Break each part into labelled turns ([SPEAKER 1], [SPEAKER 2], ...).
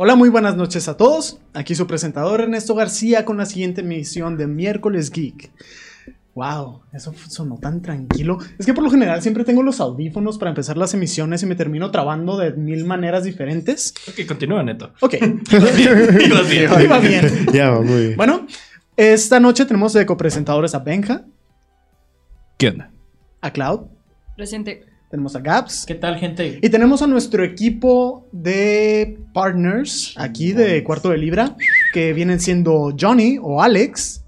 [SPEAKER 1] Hola, muy buenas noches a todos. Aquí su presentador Ernesto García con la siguiente emisión de Miércoles Geek. Wow, eso sonó tan tranquilo. Es que por lo general siempre tengo los audífonos para empezar las emisiones y me termino trabando de mil maneras diferentes.
[SPEAKER 2] Ok, continúa, Neto.
[SPEAKER 1] Ok,
[SPEAKER 2] Ibas bien.
[SPEAKER 1] iba bien.
[SPEAKER 3] Ya, va, muy bien.
[SPEAKER 1] Bueno, esta noche tenemos de copresentadores a Benja,
[SPEAKER 2] ¿Qué onda?
[SPEAKER 1] a Cloud,
[SPEAKER 4] Presente.
[SPEAKER 1] Tenemos a Gaps
[SPEAKER 2] ¿Qué tal, gente?
[SPEAKER 1] y tenemos a nuestro equipo de partners aquí de Cuarto de Libra que vienen siendo Johnny o Alex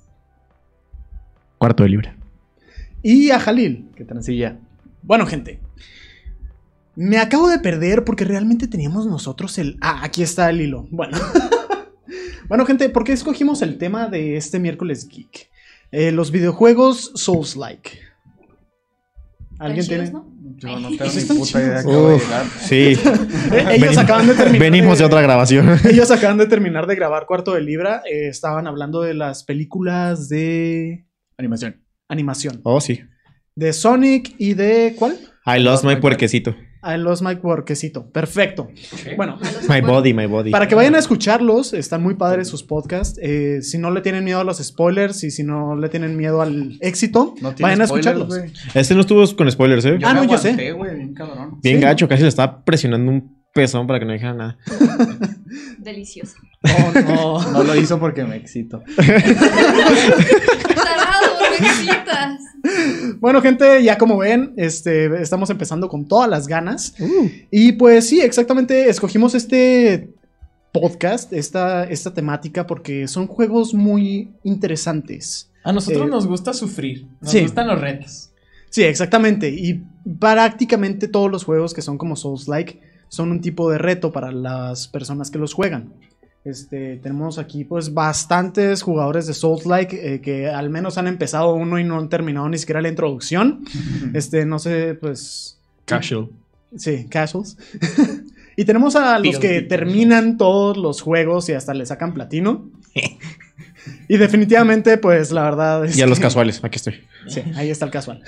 [SPEAKER 3] Cuarto de libra.
[SPEAKER 1] y a Jalil.
[SPEAKER 5] Qué transilla.
[SPEAKER 1] Bueno, gente. Me acabo de perder porque realmente teníamos nosotros el... Ah, aquí está el hilo. Bueno. bueno, gente, ¿por qué escogimos el tema de este miércoles geek? Eh, los videojuegos Souls-like. ¿Alguien tiene...?
[SPEAKER 5] Yo no tengo ni puta idea
[SPEAKER 1] chidos.
[SPEAKER 5] que voy a
[SPEAKER 3] Uf,
[SPEAKER 5] llegar.
[SPEAKER 3] sí.
[SPEAKER 1] Ellos acaban de terminar.
[SPEAKER 3] Venimos de otra grabación.
[SPEAKER 1] Ellos acaban de terminar de grabar Cuarto de Libra. eh, estaban hablando de las películas de
[SPEAKER 5] Animación.
[SPEAKER 1] animación.
[SPEAKER 3] Oh, sí.
[SPEAKER 1] De Sonic y de... ¿Cuál?
[SPEAKER 3] I lost my puerquecito.
[SPEAKER 1] I Lost My Workecito. Perfecto. Bueno,
[SPEAKER 3] My body, my body.
[SPEAKER 1] Para que vayan a escucharlos, están muy padres sus podcasts. Eh, si no le tienen miedo a los spoilers y si no le tienen miedo al éxito,
[SPEAKER 5] No
[SPEAKER 1] vayan a escucharlos.
[SPEAKER 5] güey.
[SPEAKER 3] Este no estuvo con spoilers, ¿eh?
[SPEAKER 1] Ah,
[SPEAKER 5] me
[SPEAKER 1] no, yo sé.
[SPEAKER 5] güey, bien cabrón.
[SPEAKER 3] Bien
[SPEAKER 1] sí.
[SPEAKER 3] gacho, casi le estaba presionando un pezón para que no dijera nada.
[SPEAKER 4] Delicioso.
[SPEAKER 1] Oh, no.
[SPEAKER 5] No lo hizo porque me excito.
[SPEAKER 1] Bueno, gente, ya como ven, este, estamos empezando con todas las ganas. Y pues sí, exactamente, escogimos este podcast, esta, esta temática, porque son juegos muy interesantes.
[SPEAKER 2] A nosotros
[SPEAKER 1] Eh,
[SPEAKER 2] nos gusta sufrir. Nos
[SPEAKER 1] sí.
[SPEAKER 2] gustan los retos.
[SPEAKER 1] Sí, exactamente. Y prácticamente todos los juegos que son como Souls-like son un tipo de reto para las personas que los juegan. Este, tenemos aquí pues bastantes jugadores de Souls-like eh, que al menos han empezado uno y no han terminado ni siquiera la introducción. Este, no sé, pues...
[SPEAKER 3] Casual.
[SPEAKER 1] Sí, casuals. y tenemos a los que terminan todos los juegos y hasta le sacan platino. y definitivamente, pues la verdad es
[SPEAKER 3] Y a los
[SPEAKER 1] que-
[SPEAKER 3] casuales, aquí estoy.
[SPEAKER 1] Sí, ahí está el casual.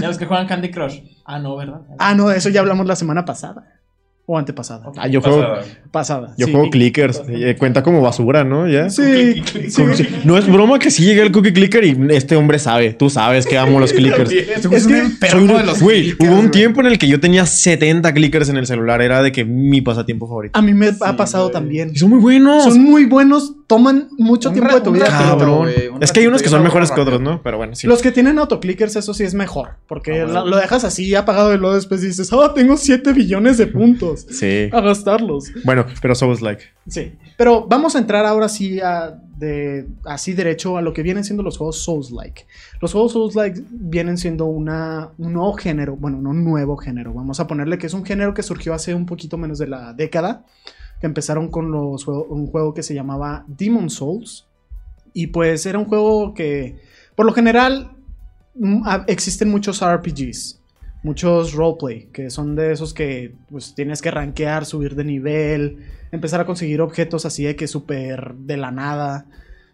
[SPEAKER 2] Ya los que juegan Candy Crush. Ah, no, ¿verdad?
[SPEAKER 1] Ah, no, de eso ya hablamos la semana pasada. O antepasada.
[SPEAKER 3] Ah, yo juego,
[SPEAKER 1] Pasada.
[SPEAKER 3] yo
[SPEAKER 1] sí.
[SPEAKER 3] juego clickers. Eh, cuenta como basura, ¿no? ¿Ya?
[SPEAKER 1] Sí, sí.
[SPEAKER 3] Sí. No es broma que sí llegué el cookie clicker y este hombre sabe. Tú sabes que amo los clickers.
[SPEAKER 5] Este
[SPEAKER 1] Es
[SPEAKER 5] es un
[SPEAKER 1] que-
[SPEAKER 3] Soy-
[SPEAKER 5] de los
[SPEAKER 3] Güey,
[SPEAKER 5] clickers,
[SPEAKER 3] hubo un tiempo en el que yo tenía 70 clickers en el celular. Era de que mi pasatiempo favorito.
[SPEAKER 1] A mí me ha pasado también.
[SPEAKER 3] Y son muy buenos.
[SPEAKER 1] Son muy buenos, toman mucho
[SPEAKER 5] Un
[SPEAKER 1] tiempo de tu
[SPEAKER 5] un
[SPEAKER 1] vida.
[SPEAKER 3] Cabrón.
[SPEAKER 5] un
[SPEAKER 3] Es que hay unos que son mejores que otros, ¿no? Pero bueno, sí.
[SPEAKER 1] Los que tienen autoclickers, eso sí es mejor. Porque
[SPEAKER 5] Ah, bueno.
[SPEAKER 1] lo dejas así apagado y luego después dices, ah, tengo 7 billones de puntos.
[SPEAKER 3] Sí.
[SPEAKER 1] A gastarlos.
[SPEAKER 3] Bueno, pero Souls like.
[SPEAKER 1] Sí. Pero vamos a entrar ahora sí a, de, así derecho a lo que vienen siendo los juegos Souls-like. Los juegos Souls-like vienen siendo una, un nuevo género, bueno, no un nuevo género, vamos a ponerle que es un género que surgió hace un poquito menos de la década, que empezaron con los, un juego que se llamaba Demon Souls. Y pues era un juego que, por lo general, mm, existen muchos RPGs. Muchos roleplay, que son de esos que pues tienes que rankear, subir de nivel, empezar a conseguir objetos así de que súper de la nada.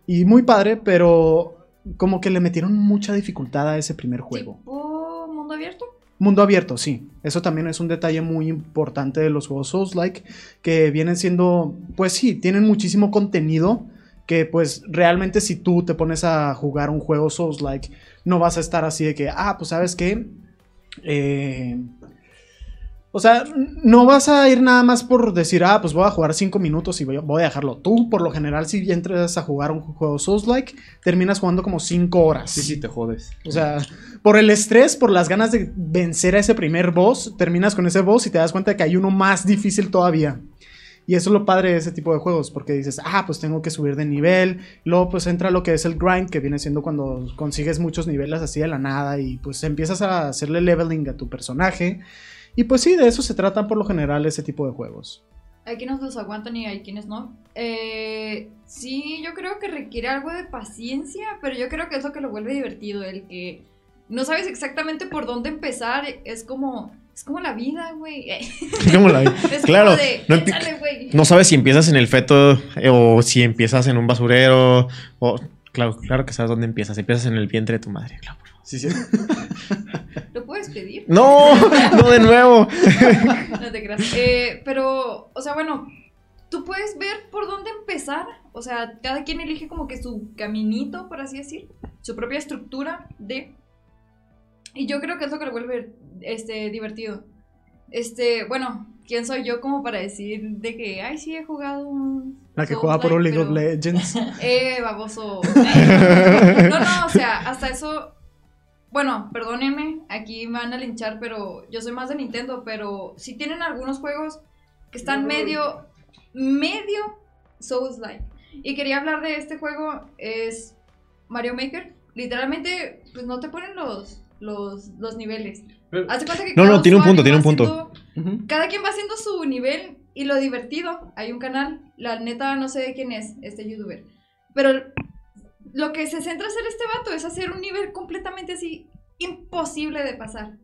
[SPEAKER 1] Y muy padre, pero como que le metieron mucha dificultad a ese primer juego.
[SPEAKER 4] ¿Tipo mundo abierto?
[SPEAKER 1] Mundo abierto, sí. Eso también es un detalle muy importante de los juegos Souls-like, que vienen siendo, pues sí, tienen muchísimo contenido, que pues realmente si tú te pones a jugar un juego Souls-like, no vas a estar así de que, ah, pues sabes qué, Eh, o sea, no vas a ir nada más por decir, ah, pues voy a jugar 5 minutos y voy a, voy a dejarlo. Tú, por lo general, si entras a jugar un juego Souls-like, terminas jugando como 5 horas.
[SPEAKER 5] Sí, sí, te jodes.
[SPEAKER 1] O sea, por el estrés, por las ganas de vencer a ese primer boss, terminas con ese boss y te das cuenta que hay uno más difícil todavía. Y eso es lo padre de ese tipo de juegos, porque dices, ah, pues tengo que subir de nivel. Luego pues entra lo que es el grind, que viene siendo cuando consigues muchos niveles así de la nada y pues empiezas a hacerle leveling a tu personaje. Y pues sí, de eso se tratan por lo general ese tipo de juegos.
[SPEAKER 4] Hay quienes los aguantan y hay quienes no. Eh, sí, yo creo que requiere algo de paciencia, pero yo creo que es lo que lo vuelve divertido, el que no sabes exactamente por dónde empezar, es como es como la vida, güey.
[SPEAKER 3] ¿Cómo la vi?
[SPEAKER 4] Es
[SPEAKER 3] Claro,
[SPEAKER 4] como de,
[SPEAKER 3] no
[SPEAKER 4] échale.
[SPEAKER 3] No sabes si empiezas en el feto eh, o si empiezas en un basurero. O, claro, claro que sabes dónde empiezas. Empiezas en el vientre de tu madre. Claro.
[SPEAKER 1] Sí, sí.
[SPEAKER 4] ¿Lo puedes pedir?
[SPEAKER 3] No, no de nuevo.
[SPEAKER 4] No te creas. Eh, pero, o sea, bueno, tú puedes ver por dónde empezar. O sea, cada quien elige como que su caminito, por así decir, su propia estructura de. Y yo creo que es lo que lo vuelve este, divertido. Este, bueno, ¿quién soy yo como para decir de que, ay, sí, he jugado un.
[SPEAKER 1] La que juega por un League of Legends.
[SPEAKER 4] Eh, baboso. No, no, o sea, hasta eso. Bueno, perdónenme, aquí me van a linchar, pero yo soy más de Nintendo, pero sí tienen algunos juegos que están medio, medio Souls-like. Y quería hablar de este juego, es Mario Maker. Literalmente, pues no te ponen los, los, los niveles.
[SPEAKER 2] Pero-
[SPEAKER 4] Haz de cuenta que
[SPEAKER 3] No, no, tiene un punto, tiene un punto.
[SPEAKER 4] haciendo- cada quien va haciendo su nivel y lo divertido. Hay un canal, la neta no sé de quién es este youtuber, pero lo que se centra hacer este vato es hacer un nivel completamente así imposible de pasar.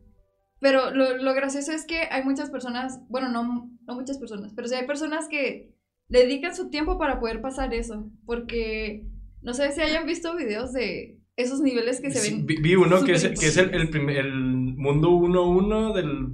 [SPEAKER 4] Pero lo, lo gracioso es que hay muchas personas, bueno, no, no muchas personas, pero sí hay personas que dedican su tiempo para poder pasar eso, porque no sé si hayan visto videos de esos niveles que se
[SPEAKER 6] Sí,
[SPEAKER 4] ven.
[SPEAKER 6] vi, vi uno que es,
[SPEAKER 4] súper
[SPEAKER 6] que es el, el, prim- el mundo 1-1 del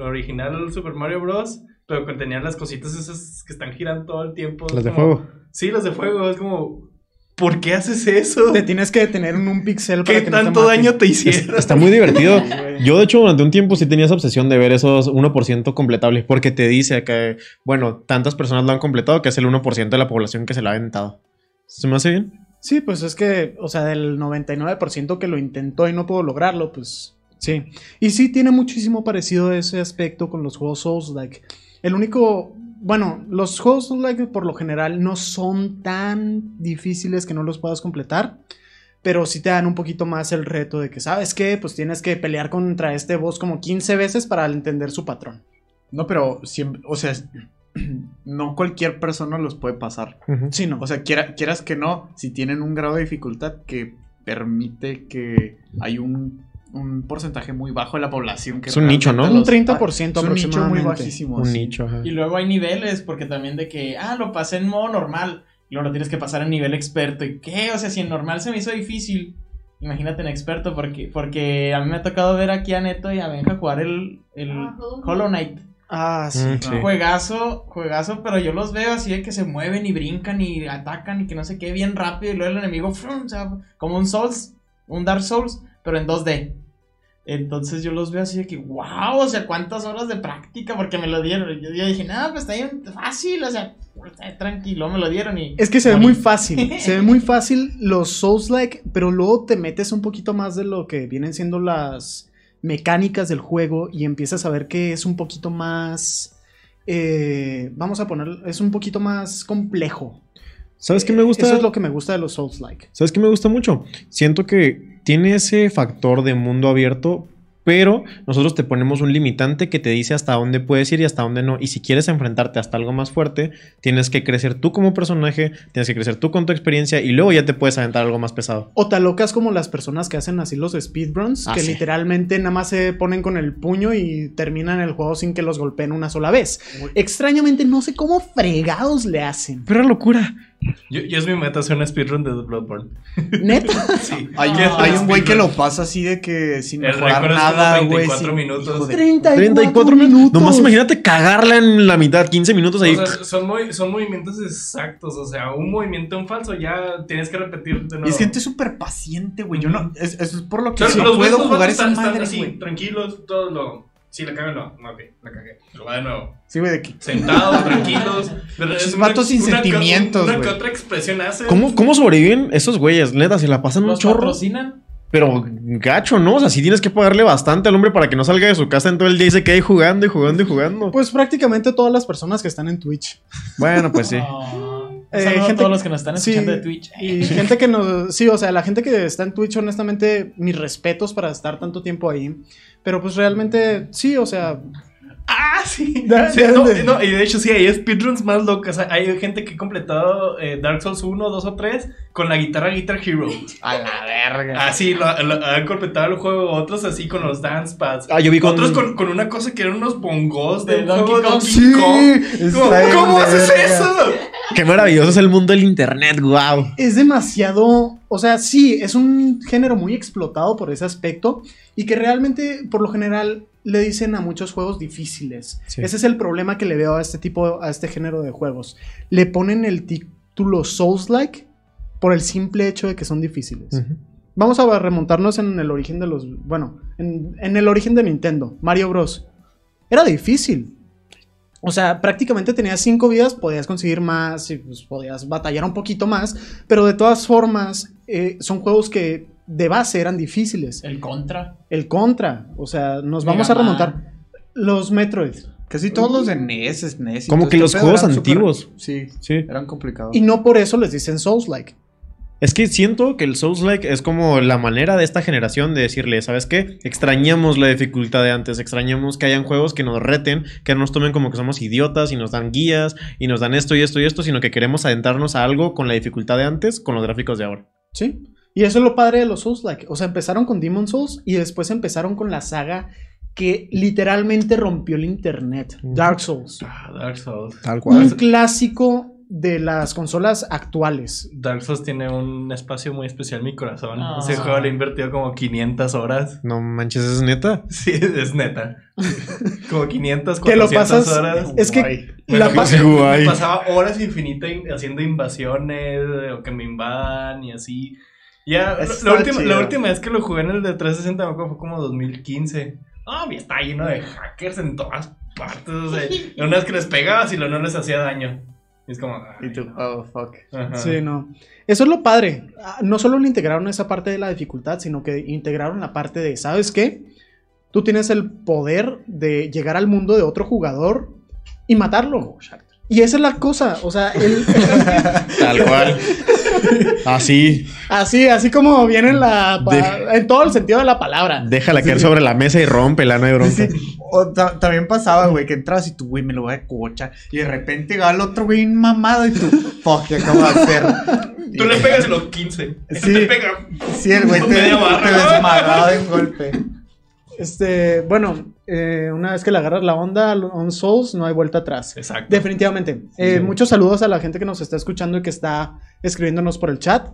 [SPEAKER 6] original Super Mario Bros. Pero que tenían las cositas esas que están girando todo el tiempo.
[SPEAKER 3] Las de
[SPEAKER 6] como-
[SPEAKER 3] fuego.
[SPEAKER 6] Sí, las de fuego. Es como, ¿por qué haces eso?
[SPEAKER 1] Te tienes que detener en un pixel para
[SPEAKER 6] ¿Qué
[SPEAKER 1] que no te
[SPEAKER 6] tanto daño te hicieron?
[SPEAKER 3] está muy divertido. Yo, de hecho, durante un tiempo sí tenía esa obsesión de ver esos 1% completables, porque te dice que, bueno, tantas personas lo han completado que es el 1% de la población que se lo ha aventado. ¿Se me hace bien?
[SPEAKER 1] Sí, pues es que, o sea, del 99% que lo intentó y no pudo lograrlo, pues sí. Y sí tiene muchísimo parecido ese aspecto con los juegos Souls-like. El único, bueno, los juegos Souls-like por lo general no son tan difíciles que no los puedas completar, pero sí te dan un poquito más el reto de que, ¿sabes qué? Pues tienes que pelear contra este boss como 15 veces para entender su patrón.
[SPEAKER 5] No, pero siempre, o sea, no cualquier persona los puede pasar.
[SPEAKER 1] Sí, no.
[SPEAKER 5] O sea, quiera- quieras que no, si tienen un grado de dificultad que permite que hay un, un porcentaje muy bajo de la población que
[SPEAKER 3] Es un nicho, ¿no?
[SPEAKER 1] Un 30%
[SPEAKER 5] es un nicho muy
[SPEAKER 1] aproximadamente.
[SPEAKER 5] bajísimo.
[SPEAKER 3] Un
[SPEAKER 5] sí.
[SPEAKER 3] nicho, ajá.
[SPEAKER 2] Y luego hay niveles, porque también de que, ah, lo pasé en modo normal. Y luego lo tienes que pasar en nivel experto. ¿Y qué? O sea, si en normal se me hizo difícil, imagínate en experto, porque, porque a mí me ha tocado ver aquí a Neto y a Benja jugar el, el
[SPEAKER 4] Ah, Hollow
[SPEAKER 2] Hollow Knight.
[SPEAKER 1] Ah, sí.
[SPEAKER 3] Mm, sí.
[SPEAKER 2] Juegazo, juegazo, pero yo los veo así de que se mueven y brincan y atacan y que no sé qué, bien rápido. Y luego el enemigo, ¡frum! o sea, como un Souls, un Dark Souls, pero en 2D. Entonces yo los veo así de que, wow, o sea, cuántas horas de práctica, porque me lo dieron. Yo, yo dije, no, pues está bien fácil, o sea, está tranquilo, me lo dieron y.
[SPEAKER 1] Es que se ve muy fácil, se ve muy fácil los Souls-like, pero luego te metes un poquito más de lo que vienen siendo las mecánicas del juego y empiezas a ver que es un poquito más, eh, vamos a poner, es un poquito más complejo.
[SPEAKER 3] ¿Sabes qué me gusta?
[SPEAKER 1] Eso es lo que me gusta de los Souls-like.
[SPEAKER 3] ¿Sabes qué me gusta mucho? Siento que tiene ese factor de mundo abierto, pero nosotros te ponemos un limitante que te dice hasta dónde puedes ir y hasta dónde no. Y si quieres enfrentarte hasta algo más fuerte, tienes que crecer tú como personaje, tienes que crecer tú con tu experiencia y luego ya te puedes aventar algo más pesado.
[SPEAKER 1] O te locas como las personas que hacen así los speedruns,
[SPEAKER 3] Ah,
[SPEAKER 1] que
[SPEAKER 3] sí.
[SPEAKER 1] literalmente nada más se ponen con el puño y terminan el juego sin que los golpeen una sola vez. Extrañamente no sé cómo fregados le hacen.
[SPEAKER 3] Pero locura.
[SPEAKER 6] Yo, yo es mi meta hacer una speedrun de Bloodborne.
[SPEAKER 1] Neta.
[SPEAKER 6] Sí.
[SPEAKER 5] Hay,
[SPEAKER 2] No,
[SPEAKER 5] hay un güey que lo pasa así de que sin
[SPEAKER 6] El
[SPEAKER 5] mejorar nada, güey.
[SPEAKER 6] 34
[SPEAKER 5] sin-
[SPEAKER 6] minutos.
[SPEAKER 5] de-
[SPEAKER 1] 34,
[SPEAKER 3] 34 minutos. Nomás imagínate cagarla en la mitad, 15 minutos ahí.
[SPEAKER 6] O sea, son, movi- son movimientos exactos. O sea, un movimiento en falso ya tienes que repetir de nuevo.
[SPEAKER 5] Y es gente súper paciente, güey. Yo no. Es, eso es por lo que
[SPEAKER 6] O sea,
[SPEAKER 5] sí
[SPEAKER 6] los
[SPEAKER 5] puedo jugar
[SPEAKER 6] están,
[SPEAKER 5] esa
[SPEAKER 6] están
[SPEAKER 5] madre,
[SPEAKER 6] así,
[SPEAKER 5] güey.
[SPEAKER 6] tranquilos, todos lo. Sí, la cagan, no. No, ok, la cagué. Lo va de nuevo.
[SPEAKER 5] Sí, güey, de que.
[SPEAKER 6] Sentados, tranquilos. Pero
[SPEAKER 5] Esos
[SPEAKER 6] es
[SPEAKER 5] vatos sin
[SPEAKER 6] una que-
[SPEAKER 5] sentimientos,
[SPEAKER 6] Una que
[SPEAKER 5] güey.
[SPEAKER 6] otra expresión hace.
[SPEAKER 3] ¿Cómo, ¿Cómo sobreviven esos güeyes? Neta, se la pasan un
[SPEAKER 2] ¿Los
[SPEAKER 3] chorro.
[SPEAKER 2] patrocinan?
[SPEAKER 3] Pero gacho, ¿no? O sea, sí tienes que pagarle bastante al hombre para que no salga de su casa en todo el día y se quede jugando y jugando y jugando.
[SPEAKER 1] Pues prácticamente todas las personas que están en Twitch.
[SPEAKER 3] Bueno, pues sí.
[SPEAKER 2] Oh, un
[SPEAKER 1] Eh,
[SPEAKER 2] saludo a
[SPEAKER 1] gente-
[SPEAKER 2] todos los que nos están
[SPEAKER 1] sí,
[SPEAKER 2] escuchando de Twitch.
[SPEAKER 1] Y gente que nos. Sí, o sea, la gente que está en Twitch, honestamente, mis respetos para estar tanto tiempo ahí. Pero pues realmente, sí, o sea.
[SPEAKER 6] Ah, sí.
[SPEAKER 1] ¿De-
[SPEAKER 6] Sí, no, y de hecho sí, hay speedruns más locas. Hay gente que ha completado eh, Dark Souls 1, 2 o 3 con la guitarra Guitar Hero.
[SPEAKER 5] A la verga.
[SPEAKER 6] Ah, sí, lo, lo- han completado el juego. Otros así con los dance pads.
[SPEAKER 3] Ah, yo vi con-
[SPEAKER 6] Otros con, con una cosa que eran unos bongos de, juego. Donkey
[SPEAKER 5] Sí,
[SPEAKER 6] Kong. ¿Cómo, haces eso?
[SPEAKER 3] Qué maravilloso es el mundo del internet, wow.
[SPEAKER 1] Es demasiado. O sea, sí, es un género muy explotado por ese aspecto. Y que realmente, por lo general, le dicen a muchos juegos difíciles.
[SPEAKER 3] Sí.
[SPEAKER 1] Ese es el problema que le veo a este tipo, a este género de juegos. Le ponen el título Souls-like por el simple hecho de que son difíciles. Vamos a remontarnos en el origen de los. Bueno, en, en el origen de Nintendo, Mario Bros. Era difícil. O sea, prácticamente tenías cinco vidas, podías conseguir más y pues, podías batallar un poquito más. Pero de todas formas, eh, son juegos que de base eran difíciles.
[SPEAKER 2] El contra.
[SPEAKER 1] El Contra, o sea, nos
[SPEAKER 2] Mega
[SPEAKER 1] vamos a
[SPEAKER 2] Man.
[SPEAKER 1] remontar. Los Metroid.
[SPEAKER 5] Casi todos los de NES, SNES. y
[SPEAKER 3] Como que
[SPEAKER 5] este
[SPEAKER 3] los juegos antiguos.
[SPEAKER 5] Sí,
[SPEAKER 3] Sí.
[SPEAKER 5] eran complicados.
[SPEAKER 1] Y no por eso les dicen Souls-like.
[SPEAKER 3] Es que siento que el Souls-like es como la manera de esta generación de decirle, ¿sabes qué? Extrañamos la dificultad de antes, extrañamos que hayan juegos que nos reten, que no nos tomen como que somos idiotas y nos dan guías y nos dan esto y esto y esto, sino que queremos adentrarnos a algo con la dificultad de antes, con los gráficos de ahora.
[SPEAKER 1] ¿Sí? Y eso es lo padre de los Souls-like. O sea, empezaron con Demon Souls y después empezaron con la saga que literalmente rompió el internet.
[SPEAKER 3] Ujú.
[SPEAKER 1] Dark Souls.
[SPEAKER 6] Ah, Dark Souls.
[SPEAKER 3] Tal
[SPEAKER 1] Un clásico de las consolas actuales.
[SPEAKER 6] Dark Souls tiene un espacio muy especial en mi corazón.
[SPEAKER 2] Ah.
[SPEAKER 6] Ese juego le he invertido como 500 horas.
[SPEAKER 3] No manches, es neta.
[SPEAKER 6] Sí, es neta. como 500,
[SPEAKER 1] Que lo
[SPEAKER 6] 400
[SPEAKER 1] pasas-
[SPEAKER 6] horas.
[SPEAKER 1] Es que
[SPEAKER 5] Guay.
[SPEAKER 6] Me
[SPEAKER 1] la
[SPEAKER 3] Guay.
[SPEAKER 6] pasaba horas infinitas in- haciendo invasiones o que me invadan y así. Ya, la, última, la última vez que lo jugué en el de 360 me acuerdo fue como 2015. Ah, y está lleno de hackers en todas partes. O sea, y una vez que les pegabas y lo no les hacía daño. Y es como. ay,
[SPEAKER 5] Y tú,
[SPEAKER 6] no.
[SPEAKER 5] oh, fuck.
[SPEAKER 6] Ajá.
[SPEAKER 1] Sí, no. Eso es lo padre. Ah, No solo le integraron esa parte de la dificultad, sino que integraron la parte de, ¿sabes qué? Tú tienes el poder de llegar al mundo de otro jugador y matarlo. Y esa es la cosa. O sea, el-
[SPEAKER 3] Tal cual. Así.
[SPEAKER 1] así, así como viene en la en todo el sentido de la palabra.
[SPEAKER 3] Déjala caer sobre la mesa y rómpela, no hay bronca.
[SPEAKER 5] O ta- también pasaba, güey, que entras y tú, güey, me lo voy a cochar. Y de repente llega el otro güey mamado y tú, fuck, ¿qué acabo de hacer?
[SPEAKER 6] Tú le pegas en los 15.
[SPEAKER 5] Sí.
[SPEAKER 6] Te pega.
[SPEAKER 5] Sí, el güey te, te desmadraba de un golpe.
[SPEAKER 1] Este, bueno, eh, una vez que le agarras la onda un Souls, no hay vuelta atrás.
[SPEAKER 6] Exacto.
[SPEAKER 1] Definitivamente. Eh, Muchos saludos a la gente que nos está escuchando y que está escribiéndonos por el chat.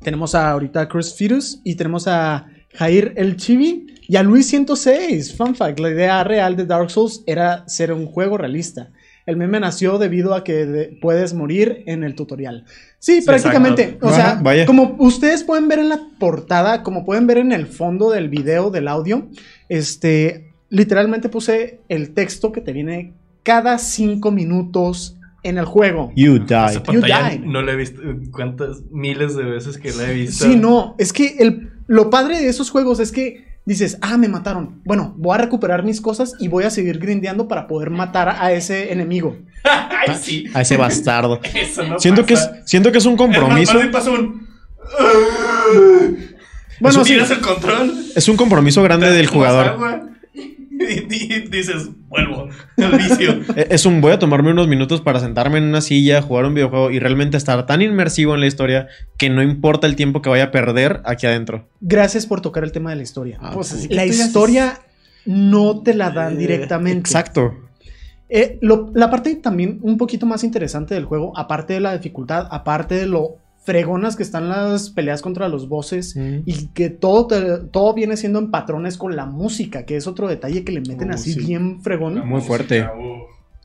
[SPEAKER 1] Tenemos a, ahorita a Chris Firus y tenemos a Jair El Chibi y a Luis 106. Fun fact, la idea real de Dark Souls era ser un juego realista. El meme nació debido a que de- puedes morir en el tutorial. Sí,
[SPEAKER 6] Sí,
[SPEAKER 1] prácticamente.
[SPEAKER 6] exacto.
[SPEAKER 1] O sea,
[SPEAKER 3] vaya.
[SPEAKER 1] como ustedes pueden ver en la portada, como pueden ver en el fondo del video, del audio, este, literalmente puse el texto que te viene cada cinco minutos en el juego.
[SPEAKER 3] You died.
[SPEAKER 6] pantalla
[SPEAKER 1] died.
[SPEAKER 6] no la he visto. ¿Cuántas miles de veces que la he visto?
[SPEAKER 1] Sí, no, es que el, lo padre de esos juegos es que dices, ah, me mataron. Bueno, voy a recuperar mis cosas y voy a seguir grindeando para poder matar a ese enemigo.
[SPEAKER 6] Ay, sí.
[SPEAKER 3] A ese bastardo.
[SPEAKER 6] Eso no
[SPEAKER 3] Siento que, es,
[SPEAKER 6] pasa.
[SPEAKER 3] siento que es un compromiso.
[SPEAKER 6] Es más, un.
[SPEAKER 1] Bueno, sí.
[SPEAKER 6] Tiras el control.
[SPEAKER 3] Es un compromiso grande del jugador.
[SPEAKER 6] agua, dices, vuelvo al vicio.
[SPEAKER 3] E- Es un voy a tomarme unos minutos para sentarme en una silla, jugar un videojuego y realmente estar tan inmersivo en la historia que no importa el tiempo que vaya a perder aquí adentro.
[SPEAKER 1] Gracias por tocar el tema de la historia.
[SPEAKER 3] Ah,
[SPEAKER 5] Pues
[SPEAKER 1] la historia no te la dan
[SPEAKER 5] Eh,
[SPEAKER 1] directamente.
[SPEAKER 3] Exacto.
[SPEAKER 1] Eh, lo- la parte también un poquito más interesante del juego, aparte de la dificultad, aparte de lo fregonas que están las peleas contra los bosses
[SPEAKER 3] Mm.
[SPEAKER 1] y que todo, te- todo viene siendo en patrones con la música, que es otro detalle que le meten
[SPEAKER 5] Oh,
[SPEAKER 1] así
[SPEAKER 5] sí.
[SPEAKER 1] bien fregón.
[SPEAKER 3] Muy fuerte.
[SPEAKER 6] Uh,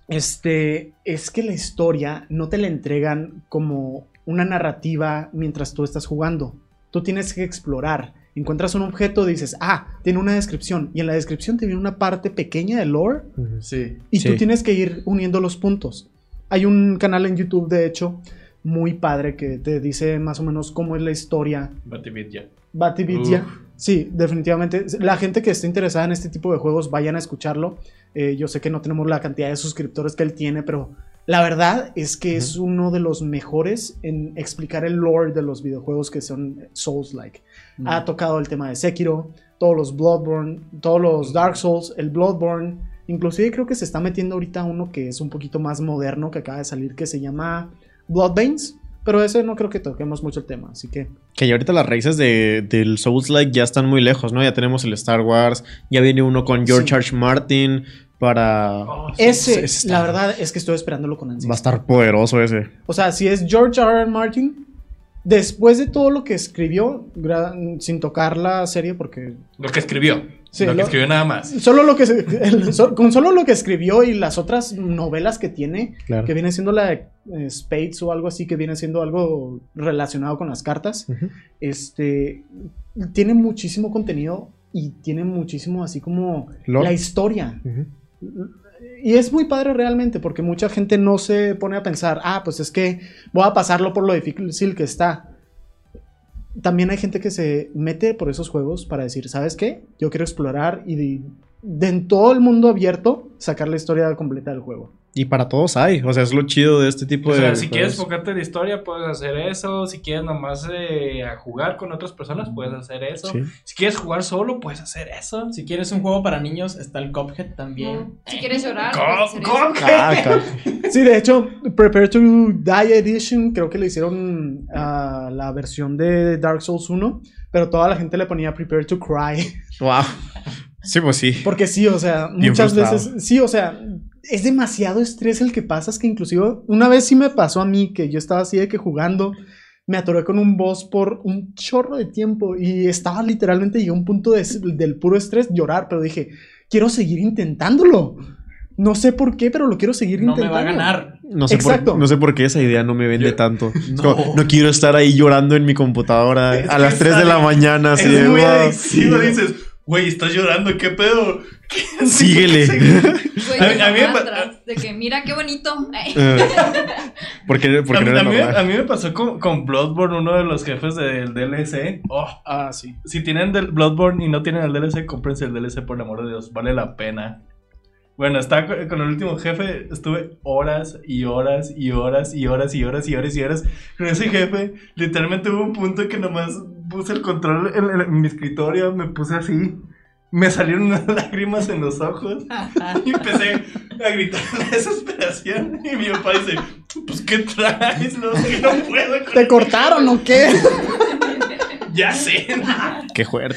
[SPEAKER 1] Este, es que la historia no te la entregan como una narrativa mientras tú estás jugando. Tú tienes que explorar. Encuentras un objeto, dices, ah, tiene una descripción. Y en la descripción te viene una parte pequeña de lore
[SPEAKER 5] Sí.
[SPEAKER 1] y tú tienes que ir uniendo los puntos. Hay un canal en YouTube, de hecho, muy padre que te dice más o menos cómo es la historia.
[SPEAKER 6] Batividya.
[SPEAKER 1] Batividya. Sí, definitivamente. La gente que esté interesada en este tipo de juegos, vayan a escucharlo. Eh, yo sé que no tenemos la cantidad de suscriptores que él tiene, pero la verdad es que es uno de los mejores en explicar el lore de los videojuegos que son Souls-like. Ha tocado el tema de Sekiro, todos los Bloodborne, todos los Dark Souls, el Bloodborne. Inclusive creo que se está metiendo ahorita uno que es un poquito más moderno que acaba de salir que se llama Bloodbanes. Pero ese no creo que toquemos mucho el tema, así que
[SPEAKER 3] Que ya ahorita las raíces de, del Souls-like ya están muy lejos, ¿no? Ya tenemos el Star Wars, ya viene uno con George
[SPEAKER 1] Sí.
[SPEAKER 3] R. R. Martin para...
[SPEAKER 6] Oh,
[SPEAKER 1] ese,
[SPEAKER 3] ese está-
[SPEAKER 1] la verdad es que estoy esperándolo con ansias.
[SPEAKER 3] Va a estar poderoso ese.
[SPEAKER 1] O sea, si es George R. R. Martin, después de todo lo que escribió, sin tocar la serie, porque
[SPEAKER 6] Lo que escribió.
[SPEAKER 1] Sí,
[SPEAKER 6] lo que
[SPEAKER 1] lo-
[SPEAKER 6] escribió nada más.
[SPEAKER 1] Solo lo que se- el- so- con solo lo que escribió y las otras novelas que tiene,
[SPEAKER 3] Claro.
[SPEAKER 1] que viene siendo la de eh, Spades o algo así, que viene siendo algo relacionado con las cartas, este tiene muchísimo contenido y tiene muchísimo así como la historia. Y es muy padre realmente porque mucha gente no se pone a pensar, ah, pues es que voy a pasarlo por lo difícil que está. También hay gente que se mete por esos juegos para decir, ¿sabes qué? Yo quiero explorar y de, en todo el mundo abierto sacar la historia completa del juego.
[SPEAKER 3] Y para todos hay. O sea, es lo chido de este tipo
[SPEAKER 6] O
[SPEAKER 3] de.
[SPEAKER 6] sea, si quieres enfocarte en la historia, puedes hacer eso. Si quieres nomás eh, a jugar con otras personas, puedes hacer eso.
[SPEAKER 3] Sí.
[SPEAKER 6] Si quieres jugar solo, puedes hacer eso.
[SPEAKER 2] Si quieres un juego para niños, está el Cuphead también.
[SPEAKER 4] Si quieres llorar.
[SPEAKER 6] ¿Cómo?
[SPEAKER 3] Ah, claro.
[SPEAKER 1] Sí, de hecho, Prepare to Die Edition creo que le hicieron a la versión de Dark Souls 1, pero toda la gente le ponía Prepare to Cry.
[SPEAKER 3] Wow. Sí, pues sí.
[SPEAKER 1] Porque sí, o sea,
[SPEAKER 3] Bien
[SPEAKER 1] muchas
[SPEAKER 3] frustrado.
[SPEAKER 1] veces, sí, o sea, es demasiado estrés el que pasas que inclusive una vez sí me pasó a mí que yo estaba así de que jugando, me atoré con un boss por un chorro de tiempo y estaba literalmente, llegué a un punto de- del puro estrés llorar, pero dije, quiero seguir intentándolo. No sé por qué, pero lo quiero seguir
[SPEAKER 2] No me
[SPEAKER 1] intentando.
[SPEAKER 2] va a ganar.
[SPEAKER 3] No sé,
[SPEAKER 1] Exacto.
[SPEAKER 3] por, no sé por qué esa idea no me vende
[SPEAKER 6] Yo-
[SPEAKER 3] tanto.
[SPEAKER 6] No.
[SPEAKER 3] como, no quiero estar ahí llorando en mi computadora
[SPEAKER 6] Es
[SPEAKER 3] a las 3 de
[SPEAKER 6] está-
[SPEAKER 3] la mañana. Así
[SPEAKER 6] es
[SPEAKER 3] de,
[SPEAKER 6] muy
[SPEAKER 3] "Wow".
[SPEAKER 6] adictivo, dices, güey, estás llorando, ¿qué pedo? ¿Qué-
[SPEAKER 3] Síguele.
[SPEAKER 4] Güey,
[SPEAKER 6] A mí-
[SPEAKER 4] te
[SPEAKER 6] a mí me
[SPEAKER 4] de que mira qué bonito. Ay.
[SPEAKER 3] Eh, ¿Por qué, por
[SPEAKER 6] a,
[SPEAKER 3] no era
[SPEAKER 6] a mí- a mí me pasó con, con Bloodborne, uno de los jefes del DLC. Oh,
[SPEAKER 1] Ah, sí.
[SPEAKER 6] si tienen del Bloodborne y no tienen el DLC, cómprense el DLC por el amor de Dios, vale la pena. Bueno, estaba con, con el último jefe, estuve horas y horas y horas y horas y horas y horas y horas con ese jefe. Literalmente hubo un punto que nomás puse el control en, en mi escritorio, me puse así. Me salieron unas lágrimas en los ojos y empecé a gritar la desesperación. Y mi papá dice: Pues, ¿qué traes? No, que no puedo. con
[SPEAKER 1] ¿Te cortaron o qué?
[SPEAKER 6] Ya sé.
[SPEAKER 3] Qué fuerte.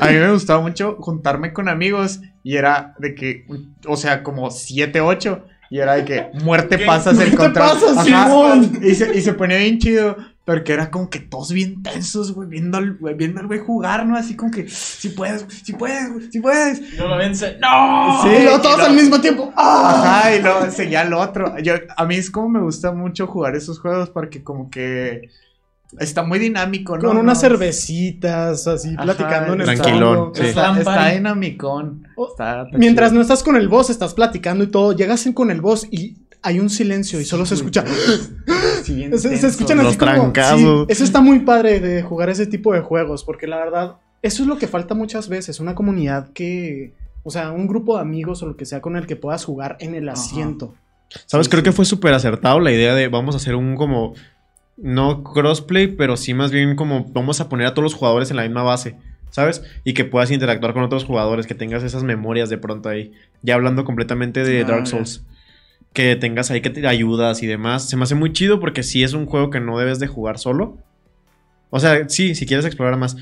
[SPEAKER 5] A mí me gustaba mucho juntarme con amigos y era de que, o sea, como 7, 8. Y era de que muerte
[SPEAKER 6] ¿Qué?
[SPEAKER 5] pasas el
[SPEAKER 1] ¿Qué
[SPEAKER 5] control.
[SPEAKER 1] pasa,
[SPEAKER 5] Ajá.
[SPEAKER 1] Simón?
[SPEAKER 5] Y se, y se ponía bien chido. Porque era como que todos bien tensos, güey, viendo al güey, viendo al güey jugar, ¿no? Así como que, si puedes, si puedes, güey, si puedes.
[SPEAKER 2] No lo vence. ¡No!
[SPEAKER 5] Sí,
[SPEAKER 1] y luego todos
[SPEAKER 5] y lo-
[SPEAKER 1] al mismo tiempo. ¡Ah!
[SPEAKER 5] Ajá, y luego seguía el otro. Yo, a mí es como me gusta mucho jugar esos juegos porque como que está muy dinámico, ¿no?
[SPEAKER 1] Con unas
[SPEAKER 5] No,
[SPEAKER 1] cervecitas, así,
[SPEAKER 5] Ajá,
[SPEAKER 1] platicando en el
[SPEAKER 3] tranquilón, sí.
[SPEAKER 5] Está, está
[SPEAKER 2] party.
[SPEAKER 5] dinamicón. Está- está
[SPEAKER 1] Mientras
[SPEAKER 5] chido.
[SPEAKER 1] no estás con el boss, estás platicando y todo, llegas en- con el boss y hay un silencio y solo se escucha.
[SPEAKER 5] Sí,
[SPEAKER 1] Se, escuchan
[SPEAKER 3] Los
[SPEAKER 1] así como.
[SPEAKER 3] trancazos.
[SPEAKER 1] sí, eso está muy padre de jugar ese tipo de juegos, porque la verdad, eso es lo que falta muchas veces, una comunidad que. O sea, un grupo de amigos o lo que sea con el que puedas jugar en el
[SPEAKER 5] Ajá.
[SPEAKER 1] asiento.
[SPEAKER 3] ¿Sabes?
[SPEAKER 5] Sí,
[SPEAKER 3] Creo
[SPEAKER 5] sí.
[SPEAKER 3] que fue súper acertado la idea de vamos a hacer un como. No crossplay, pero sí más bien como vamos a poner a todos los jugadores en la misma base. ¿Sabes? Y que puedas interactuar con otros jugadores, que tengas esas memorias de pronto ahí. Ya hablando completamente de
[SPEAKER 5] Ah,
[SPEAKER 3] Dark. Souls. Que tengas ahí que te ayudas y demás. Se me hace muy chido porque sí es un juego que no debes de jugar solo. O sea, sí, si quieres explorar más.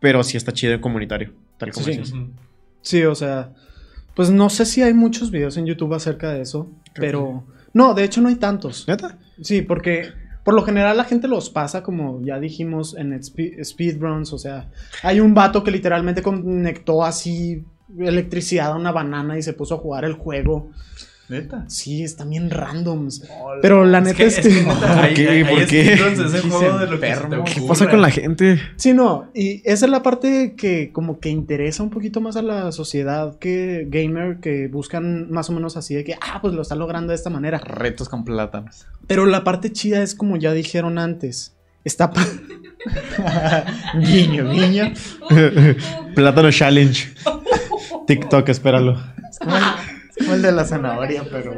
[SPEAKER 3] Pero sí está chido en comunitario. Tal como
[SPEAKER 1] Sí.
[SPEAKER 3] dices.
[SPEAKER 1] Sí, o sea. Pues no sé si hay muchos videos en YouTube acerca de eso, pero. No, de hecho no hay tantos.
[SPEAKER 3] ¿Neta?
[SPEAKER 1] Sí, porque por lo general la gente los pasa, como ya dijimos, en spe- speedruns. O sea, hay un vato que literalmente conectó así electricidad a una banana y se puso a jugar el juego.
[SPEAKER 5] ¿Neta?
[SPEAKER 1] Sí, están bien randoms. Pero la neta es que.
[SPEAKER 3] ¿Por qué?
[SPEAKER 5] ¿Qué
[SPEAKER 3] ¿Qué
[SPEAKER 6] ocurra.
[SPEAKER 3] pasa con la gente?
[SPEAKER 1] Sí, no, y esa es la parte que como que interesa un poquito más a la sociedad que gamer, que buscan más o menos así de que, ah, pues lo está logrando de esta manera.
[SPEAKER 5] Retos con plátanos.
[SPEAKER 1] Pero la parte chida es como ya dijeron antes, está... pa-
[SPEAKER 5] guiño, guiño.
[SPEAKER 3] Plátano Challenge. TikTok, espéralo.
[SPEAKER 5] Como el, de la zanahoria, pero.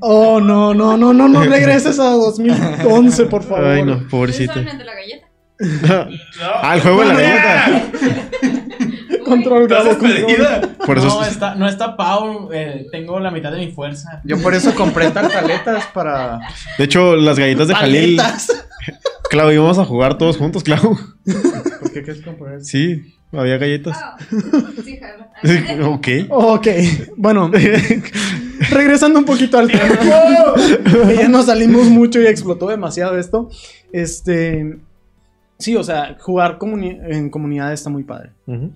[SPEAKER 1] Oh, no, no, no, no, no regreses a 2011, por favor.
[SPEAKER 3] Ay, no,
[SPEAKER 4] ¿Ustedes
[SPEAKER 3] pobrecito.
[SPEAKER 4] saben el de la galleta?
[SPEAKER 3] ah, el juego de la galleta.
[SPEAKER 1] Control.
[SPEAKER 3] Por eso
[SPEAKER 2] no,
[SPEAKER 3] es-
[SPEAKER 2] está, no está Pau. eh, tengo la mitad de mi fuerza.
[SPEAKER 5] Yo por eso compré tartaletas para.
[SPEAKER 3] De hecho, las galletas de Jalil.
[SPEAKER 1] Paletas.
[SPEAKER 3] Clau, íbamos a jugar todos juntos, Clau.
[SPEAKER 5] ¿Por qué quieres comprar?
[SPEAKER 3] Sí, había galletas.
[SPEAKER 4] Ah, sí, jala.
[SPEAKER 3] ok.
[SPEAKER 1] Ok, bueno, regresando un poquito al tema, que ya nos salimos mucho y explotó demasiado esto. Este, Sí, o sea, jugar comuni- en comunidad está muy padre.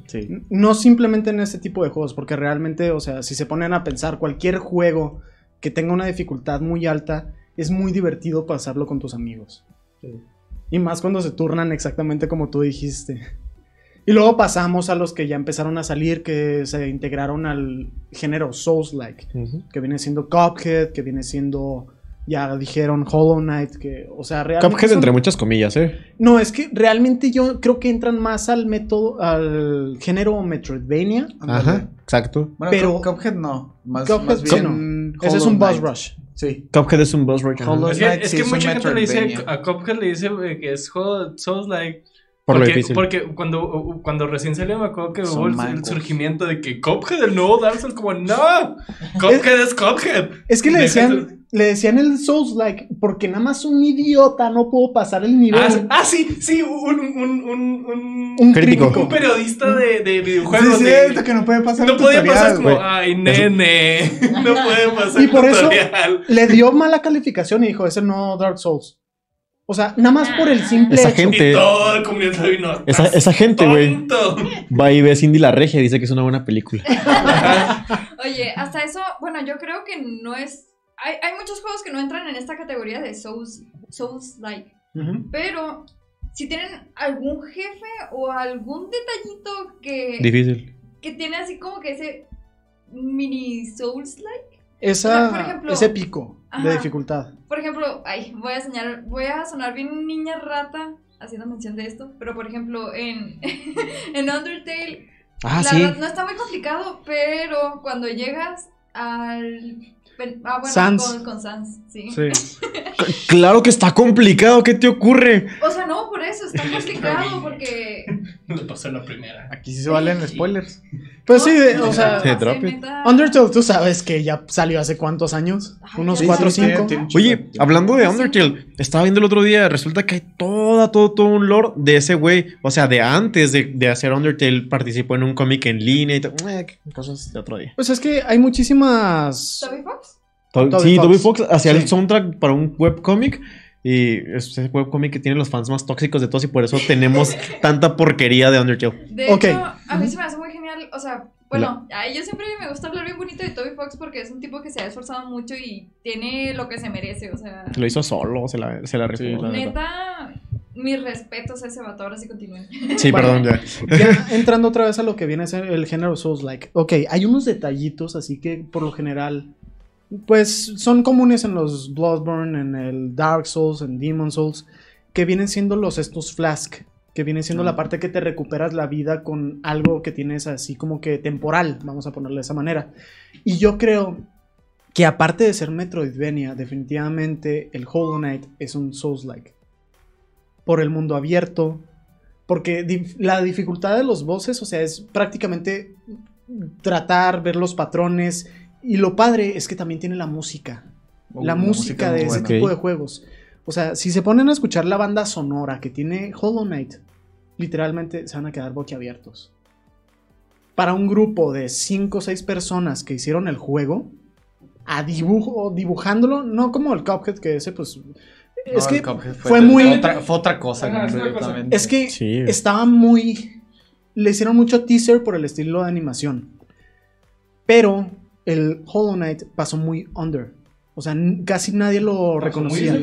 [SPEAKER 5] Sí.
[SPEAKER 1] No simplemente en este tipo de juegos, porque realmente, o sea, si se ponen a pensar, cualquier juego que tenga una dificultad muy alta, es muy divertido pasarlo con tus amigos. Y más cuando se turnan exactamente como tú dijiste. Y luego pasamos a los que ya empezaron a salir, que se integraron al género Souls-like, que viene siendo Cuphead, que viene siendo, ya dijeron, Hollow Knight, que, o sea, realmente...
[SPEAKER 3] Cuphead
[SPEAKER 1] son-
[SPEAKER 3] entre muchas comillas, ¿eh?
[SPEAKER 1] No, es que realmente yo creo que entran más al método, al género Metroidvania.
[SPEAKER 3] Ajá, exacto.
[SPEAKER 5] Bueno,
[SPEAKER 1] Pero-
[SPEAKER 5] Cuphead no. Más,
[SPEAKER 1] Cuphead
[SPEAKER 5] más
[SPEAKER 1] Ese es un
[SPEAKER 5] Knight.
[SPEAKER 1] rush.
[SPEAKER 5] Sí.
[SPEAKER 3] Cuphead es un boss rush.
[SPEAKER 6] Es que,
[SPEAKER 5] Knight
[SPEAKER 6] es
[SPEAKER 5] sí
[SPEAKER 6] que mucha gente le dice
[SPEAKER 5] Metroidvania.
[SPEAKER 6] a Cuphead le dice güey, que es Souls like
[SPEAKER 3] Por lo
[SPEAKER 6] porque,
[SPEAKER 3] difícil.
[SPEAKER 6] porque cuando, cuando recién salió me acuerdo que
[SPEAKER 5] Son
[SPEAKER 6] hubo el, surgimiento de que Cuphead el nuevo Dark Souls como no Cuphead es Cuphead
[SPEAKER 1] Es que le decían, le decían el Souls-like porque nada más un idiota no pudo pasar el nivel.
[SPEAKER 6] ah, sí- ah, sí sí un un, un, un,
[SPEAKER 1] un
[SPEAKER 3] crítico.
[SPEAKER 6] un periodista de, de
[SPEAKER 5] Sí,
[SPEAKER 6] videojuegos
[SPEAKER 5] es
[SPEAKER 6] de-
[SPEAKER 5] cierto que no puede pasar
[SPEAKER 6] no
[SPEAKER 5] el
[SPEAKER 6] podía pasar
[SPEAKER 5] tutorial.
[SPEAKER 6] como
[SPEAKER 3] güey.
[SPEAKER 6] ay nene no puede pasar
[SPEAKER 1] Y
[SPEAKER 6] el
[SPEAKER 1] por eso-
[SPEAKER 6] tutorial
[SPEAKER 1] Le dio mala calificación y dijo, es el nuevo Dark Souls. O sea, nada más por el simple
[SPEAKER 3] Esa
[SPEAKER 1] hecho.
[SPEAKER 3] gente-
[SPEAKER 6] y toda la comunidad se vino
[SPEAKER 3] Esa,
[SPEAKER 6] "Estás
[SPEAKER 3] esa gente, güey,
[SPEAKER 6] tonto".
[SPEAKER 3] va y ve Cindy la Regia y dice que es una buena película.
[SPEAKER 4] Oye, hasta eso, bueno, yo creo que no es. Hay, hay muchos juegos que no entran en esta categoría de Souls, Souls-like. Pero si tienen algún jefe o algún detallito que,
[SPEAKER 3] Difícil.
[SPEAKER 4] que tiene así como que ese mini Souls-like.
[SPEAKER 1] Esa,
[SPEAKER 4] Por ejemplo-
[SPEAKER 1] ese pico de dificultad.
[SPEAKER 4] Por ejemplo, ay, voy a señalar, voy a sonar bien niña rata haciendo mención de esto, pero por ejemplo en, en Undertale
[SPEAKER 3] Ah,
[SPEAKER 4] la
[SPEAKER 3] sí.
[SPEAKER 4] verdad no está muy complicado, pero cuando llegas al ah, bueno,
[SPEAKER 1] Sans.
[SPEAKER 4] Con, con Sans, sí.
[SPEAKER 1] Sí.
[SPEAKER 3] Claro que está complicado, ¿qué te ocurre?
[SPEAKER 4] O sea, no, por eso está complicado porque
[SPEAKER 6] me pasó la primera
[SPEAKER 5] Aquí sí se valen spoilers.
[SPEAKER 1] Pues sí, de- o sea,
[SPEAKER 4] no,
[SPEAKER 3] Se.
[SPEAKER 1] Undertale, tú sabes que ya salió hace cuántos años?
[SPEAKER 4] Ay,
[SPEAKER 1] Unos
[SPEAKER 4] ya
[SPEAKER 1] 4 o
[SPEAKER 4] sé.
[SPEAKER 1] 5.
[SPEAKER 5] Tiene un chingo
[SPEAKER 3] Oye, hablando de. Undertale, estaba viendo el otro día, resulta que hay toda, todo, todo un lore de ese güey. O sea, de antes de, de hacer Undertale, participó en un cómic en línea y todo. Eh, cosas de otro día.
[SPEAKER 1] Pues es que hay muchísimas.
[SPEAKER 4] ¿Toby Fox?
[SPEAKER 3] To-
[SPEAKER 1] Toby
[SPEAKER 3] sí,
[SPEAKER 1] Fox.
[SPEAKER 3] Toby Fox hacía
[SPEAKER 1] Sí.
[SPEAKER 3] el soundtrack para un webcomic. Y es ese webcomic que tiene los fans más tóxicos de todos. Y por eso tenemos tanta porquería de Undertale.
[SPEAKER 4] De
[SPEAKER 1] Ok.
[SPEAKER 4] hecho, a mí se me hace muy genial, o sea, bueno, ay, yo siempre me gusta hablar bien bonito de Toby Fox porque es un tipo que se ha esforzado mucho y tiene lo que se merece, o sea,
[SPEAKER 3] Se lo hizo solo, se la, se la.
[SPEAKER 5] Sí, la neta.
[SPEAKER 4] neta, mis respetos a ese vato, ahora sí continúen.
[SPEAKER 3] Sí,
[SPEAKER 1] Bueno.
[SPEAKER 3] perdón, ya.
[SPEAKER 1] Ya entrando otra vez a lo que viene a ser el género Souls-like. Ok, hay unos detallitos así que por lo general, pues son comunes en los Bloodborne, en el Dark Souls, en Demon Souls, que vienen siendo los estos flask, que viene siendo la
[SPEAKER 5] Ah.
[SPEAKER 1] parte que te recuperas la vida con algo que tienes así como que temporal, vamos a ponerle de esa manera. Y yo creo que aparte de ser Metroidvania, definitivamente el Hollow Knight es un Souls-like. Por el mundo abierto, porque dif- la dificultad de los bosses, o sea, es prácticamente tratar, ver los patrones. Y lo padre es que también tiene la música.
[SPEAKER 5] Uh,
[SPEAKER 1] la música de ese
[SPEAKER 5] buena.
[SPEAKER 1] tipo de juegos. O sea, si se ponen a escuchar la banda sonora que tiene Hollow Knight, literalmente se van a quedar boquiabiertos. Para un grupo de 5 o 6 personas que hicieron el juego, a dibujo, dibujándolo, no como el Cuphead, que ese pues... Es
[SPEAKER 5] No,
[SPEAKER 1] que fue muy-
[SPEAKER 5] Otra, fue otra cosa
[SPEAKER 6] Ajá,
[SPEAKER 5] completamente.
[SPEAKER 1] es que
[SPEAKER 3] Sí.
[SPEAKER 1] estaba muy. Le hicieron mucho teaser por el estilo de animación. Pero el Hollow Knight pasó muy under. O sea, casi nadie lo reconocía.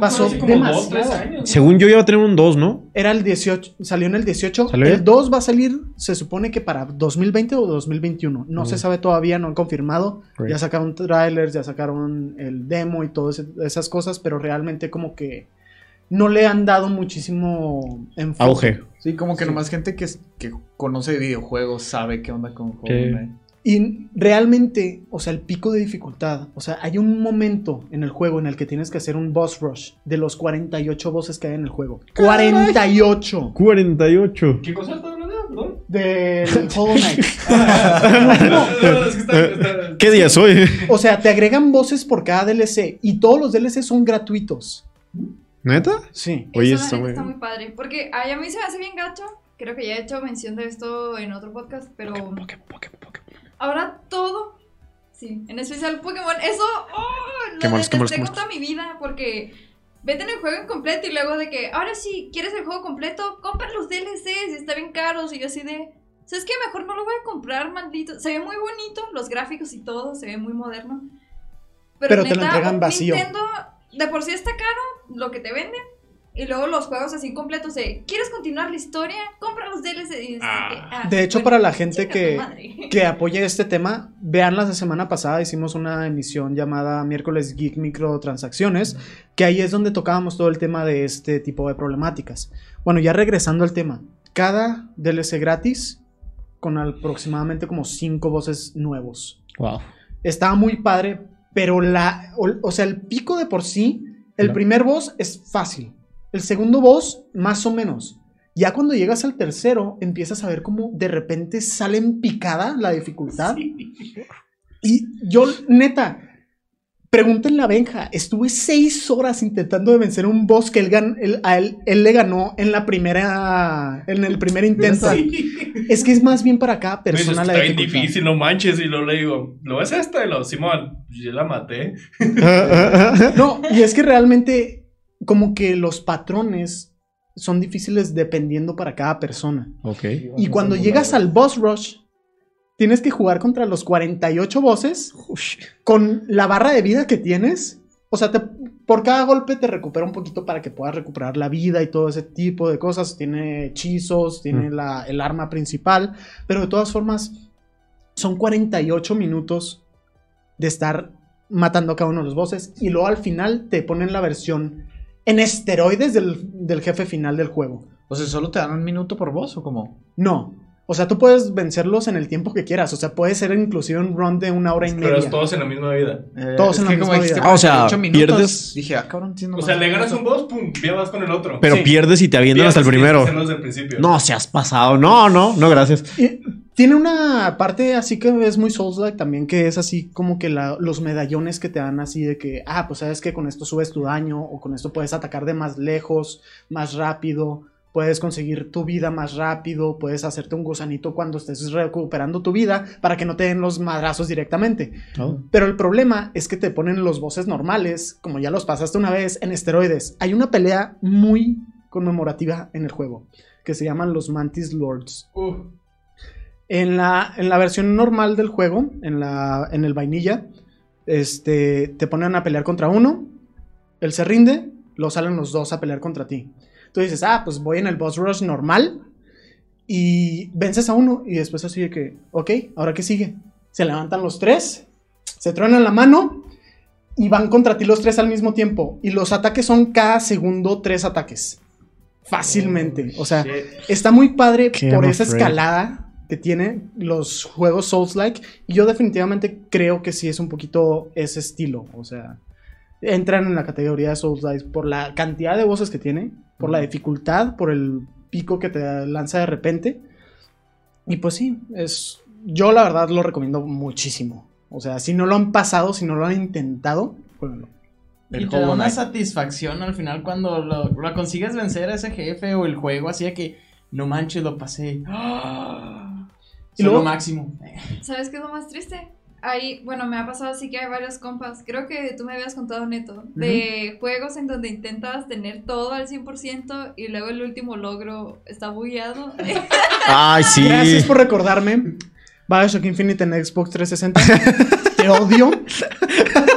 [SPEAKER 1] Pasó
[SPEAKER 6] como dos, tres
[SPEAKER 1] demasiado.
[SPEAKER 3] Según yo iba a tener un 2, ¿no?
[SPEAKER 1] Era el 18, salió en el 18.
[SPEAKER 3] ¿Salió ya?
[SPEAKER 1] El 2 va a salir, se supone que para 2020 o 2021. No
[SPEAKER 3] Mm.
[SPEAKER 1] se sabe todavía, no han confirmado.
[SPEAKER 3] Right.
[SPEAKER 1] Ya sacaron trailers, ya sacaron el demo y todas esas cosas, pero realmente como que no le han dado muchísimo enfoque.
[SPEAKER 3] Auge.
[SPEAKER 5] Sí, como que
[SPEAKER 1] Sí.
[SPEAKER 5] nomás gente que, que conoce videojuegos sabe qué onda con Hollow. Knight.
[SPEAKER 1] Y realmente, o sea, el pico de dificultad, o sea, hay un momento en el juego en el que tienes que hacer un boss rush de los 48 bosses que hay en el juego. 48
[SPEAKER 3] 48.
[SPEAKER 6] ¿Qué cosa está hablando? ¿Perdón?
[SPEAKER 1] del Hollow Knight.
[SPEAKER 6] No, es que está- está-
[SPEAKER 3] ¿Qué día soy?
[SPEAKER 1] O sea, te agregan voces por cada DLC y todos los DLC son gratuitos.
[SPEAKER 3] ¿Neta?
[SPEAKER 1] Sí.
[SPEAKER 3] Oye,
[SPEAKER 4] Eso,
[SPEAKER 3] está muy-
[SPEAKER 4] está muy padre. Porque ay, a mí se me hace bien gacho. Creo que ya he hecho mención de esto en otro podcast, pero ahora todo. Sí, en especial Pokémon. Eso. Oh, lo
[SPEAKER 3] Qué malos, qué
[SPEAKER 4] detesté
[SPEAKER 3] qué
[SPEAKER 4] con toda mi vida. Porque venden el juego incompleto y luego de que, ahora sí, ¿quieres el juego completo? Compra los DLCs y está bien caros. Y yo así de, ¿sabes qué? Mejor no lo voy a comprar, maldito. Se ve muy bonito, los gráficos y todo, se ve muy moderno.
[SPEAKER 1] Pero te lo entregan vacío.
[SPEAKER 4] Nintendo, de por sí está caro lo que te venden. Y luego los juegos así completos de, ¿quieres continuar la historia? Compra los DLCs. Que, ah,
[SPEAKER 1] De hecho,
[SPEAKER 4] bueno,
[SPEAKER 1] para la gente que, que apoye este tema, vean la semana pasada hicimos una emisión llamada Miércoles Geek Microtransacciones, que ahí es donde tocábamos todo el tema de este tipo de problemáticas. Bueno, ya regresando al tema, cada DLC gratis con aproximadamente como 5 voces nuevos.
[SPEAKER 3] Wow.
[SPEAKER 1] Estaba muy padre, pero la, o, o sea, el pico de por sí, el primer boss es fácil. El segundo boss, más o menos. Ya cuando llegas al tercero, empiezas a ver cómo de repente sale en picada la dificultad. Y yo, neta, pregúntenle a Benja, estuve seis horas intentando de vencer un boss que él, gan- él- a él, él le ganó en la primera, en el primer intento. Es que es más bien para cada
[SPEAKER 6] Pues,
[SPEAKER 1] persona la
[SPEAKER 6] está
[SPEAKER 1] dificultad.
[SPEAKER 6] difícil, no manches. Y luego le digo, ¿lo ves esta? Y lo, Simón, pues, yo la maté.
[SPEAKER 1] No, y es que realmente como que los patrones son difíciles dependiendo para cada persona.
[SPEAKER 3] ok.
[SPEAKER 1] Y cuando llegas al boss rush, tienes que jugar contra los 48 bosses con la barra de vida que tienes. O sea, te- por cada golpe te recupera un poquito para que puedas recuperar la vida y todo ese tipo de cosas. Tiene hechizos, tiene
[SPEAKER 3] Mm.
[SPEAKER 1] la- el arma principal. Pero de todas formas, son 48 minutos de estar matando a cada uno de los bosses. Y luego al final te ponen la versión en esteroides del, del jefe final del juego.
[SPEAKER 5] O sea, ¿solo te dan un minuto por voz o cómo?
[SPEAKER 1] No. O sea, tú puedes vencerlos en el tiempo que quieras. O sea, puede ser inclusive un run de una hora y
[SPEAKER 6] Pero
[SPEAKER 1] media.
[SPEAKER 6] todos en la misma vida.
[SPEAKER 5] Eh,
[SPEAKER 1] Todos en la misma vida.
[SPEAKER 3] Ah, o sea,
[SPEAKER 5] 48 minutos,
[SPEAKER 3] pierdes-
[SPEAKER 5] Dije, ah, cabrón, entiendo
[SPEAKER 6] O sea, le ganas un boss, pum, ya vas con el otro.
[SPEAKER 3] Pero
[SPEAKER 1] Sí.
[SPEAKER 3] pierdes y te avientan hasta el primero. No, se has pasado. No, no, no, gracias.
[SPEAKER 1] Y tiene una parte así que es muy Souls-like también, que es así como que la- los medallones que te dan así de que, ah, pues sabes que con esto subes tu daño o con esto puedes atacar de más lejos, más rápido, puedes conseguir tu vida más rápido, puedes hacerte un gusanito cuando estés recuperando tu vida para que no te den los madrazos directamente. Pero el problema es que te ponen los voces normales, como ya los pasaste una vez, en esteroides. Hay una pelea muy conmemorativa en el juego, que se llaman los Mantis Lords.
[SPEAKER 6] Uf.
[SPEAKER 1] En la, en la versión normal del juego, en, la, en el vainilla, este, te ponen a pelear contra uno, él se rinde, luego salen los dos a pelear contra ti. Tú dices, ah, pues voy en el boss rush normal y vences a uno y después así de que, ok, ¿ahora qué sigue? Se levantan los tres, se truenan la mano y van contra ti los tres al mismo tiempo. Y los ataques son cada segundo tres ataques. Fácilmente. O sea, está muy padre
[SPEAKER 3] Qué
[SPEAKER 1] por esa
[SPEAKER 3] afraid.
[SPEAKER 1] escalada que tienen los juegos Souls-like. Y yo definitivamente creo que sí es un poquito ese estilo. O sea, entran en la categoría de Souls-like por la cantidad de voces que tiene, por la dificultad, por el pico que te lanza de repente. Y pues sí, es. Yo la verdad lo recomiendo muchísimo. O sea, si no lo han pasado, si no lo han intentado, jueguenlo.
[SPEAKER 2] Y te da una satisfacción al final cuando lo, lo consigues vencer a ese jefe o el juego, así de que no manches, lo pasé. ¡Ah!
[SPEAKER 1] Y luego-
[SPEAKER 2] lo máximo.
[SPEAKER 4] ¿Sabes qué es lo más triste? Ahí, bueno, me ha pasado así que hay varios compas. Creo que tú me habías contado, Neto, de juegos en donde intentas tener todo al 100% y luego el último logro está bugueado.
[SPEAKER 3] Ay, sí.
[SPEAKER 1] Gracias por recordarme. Bioshock Infinite en Xbox 360. Te odio.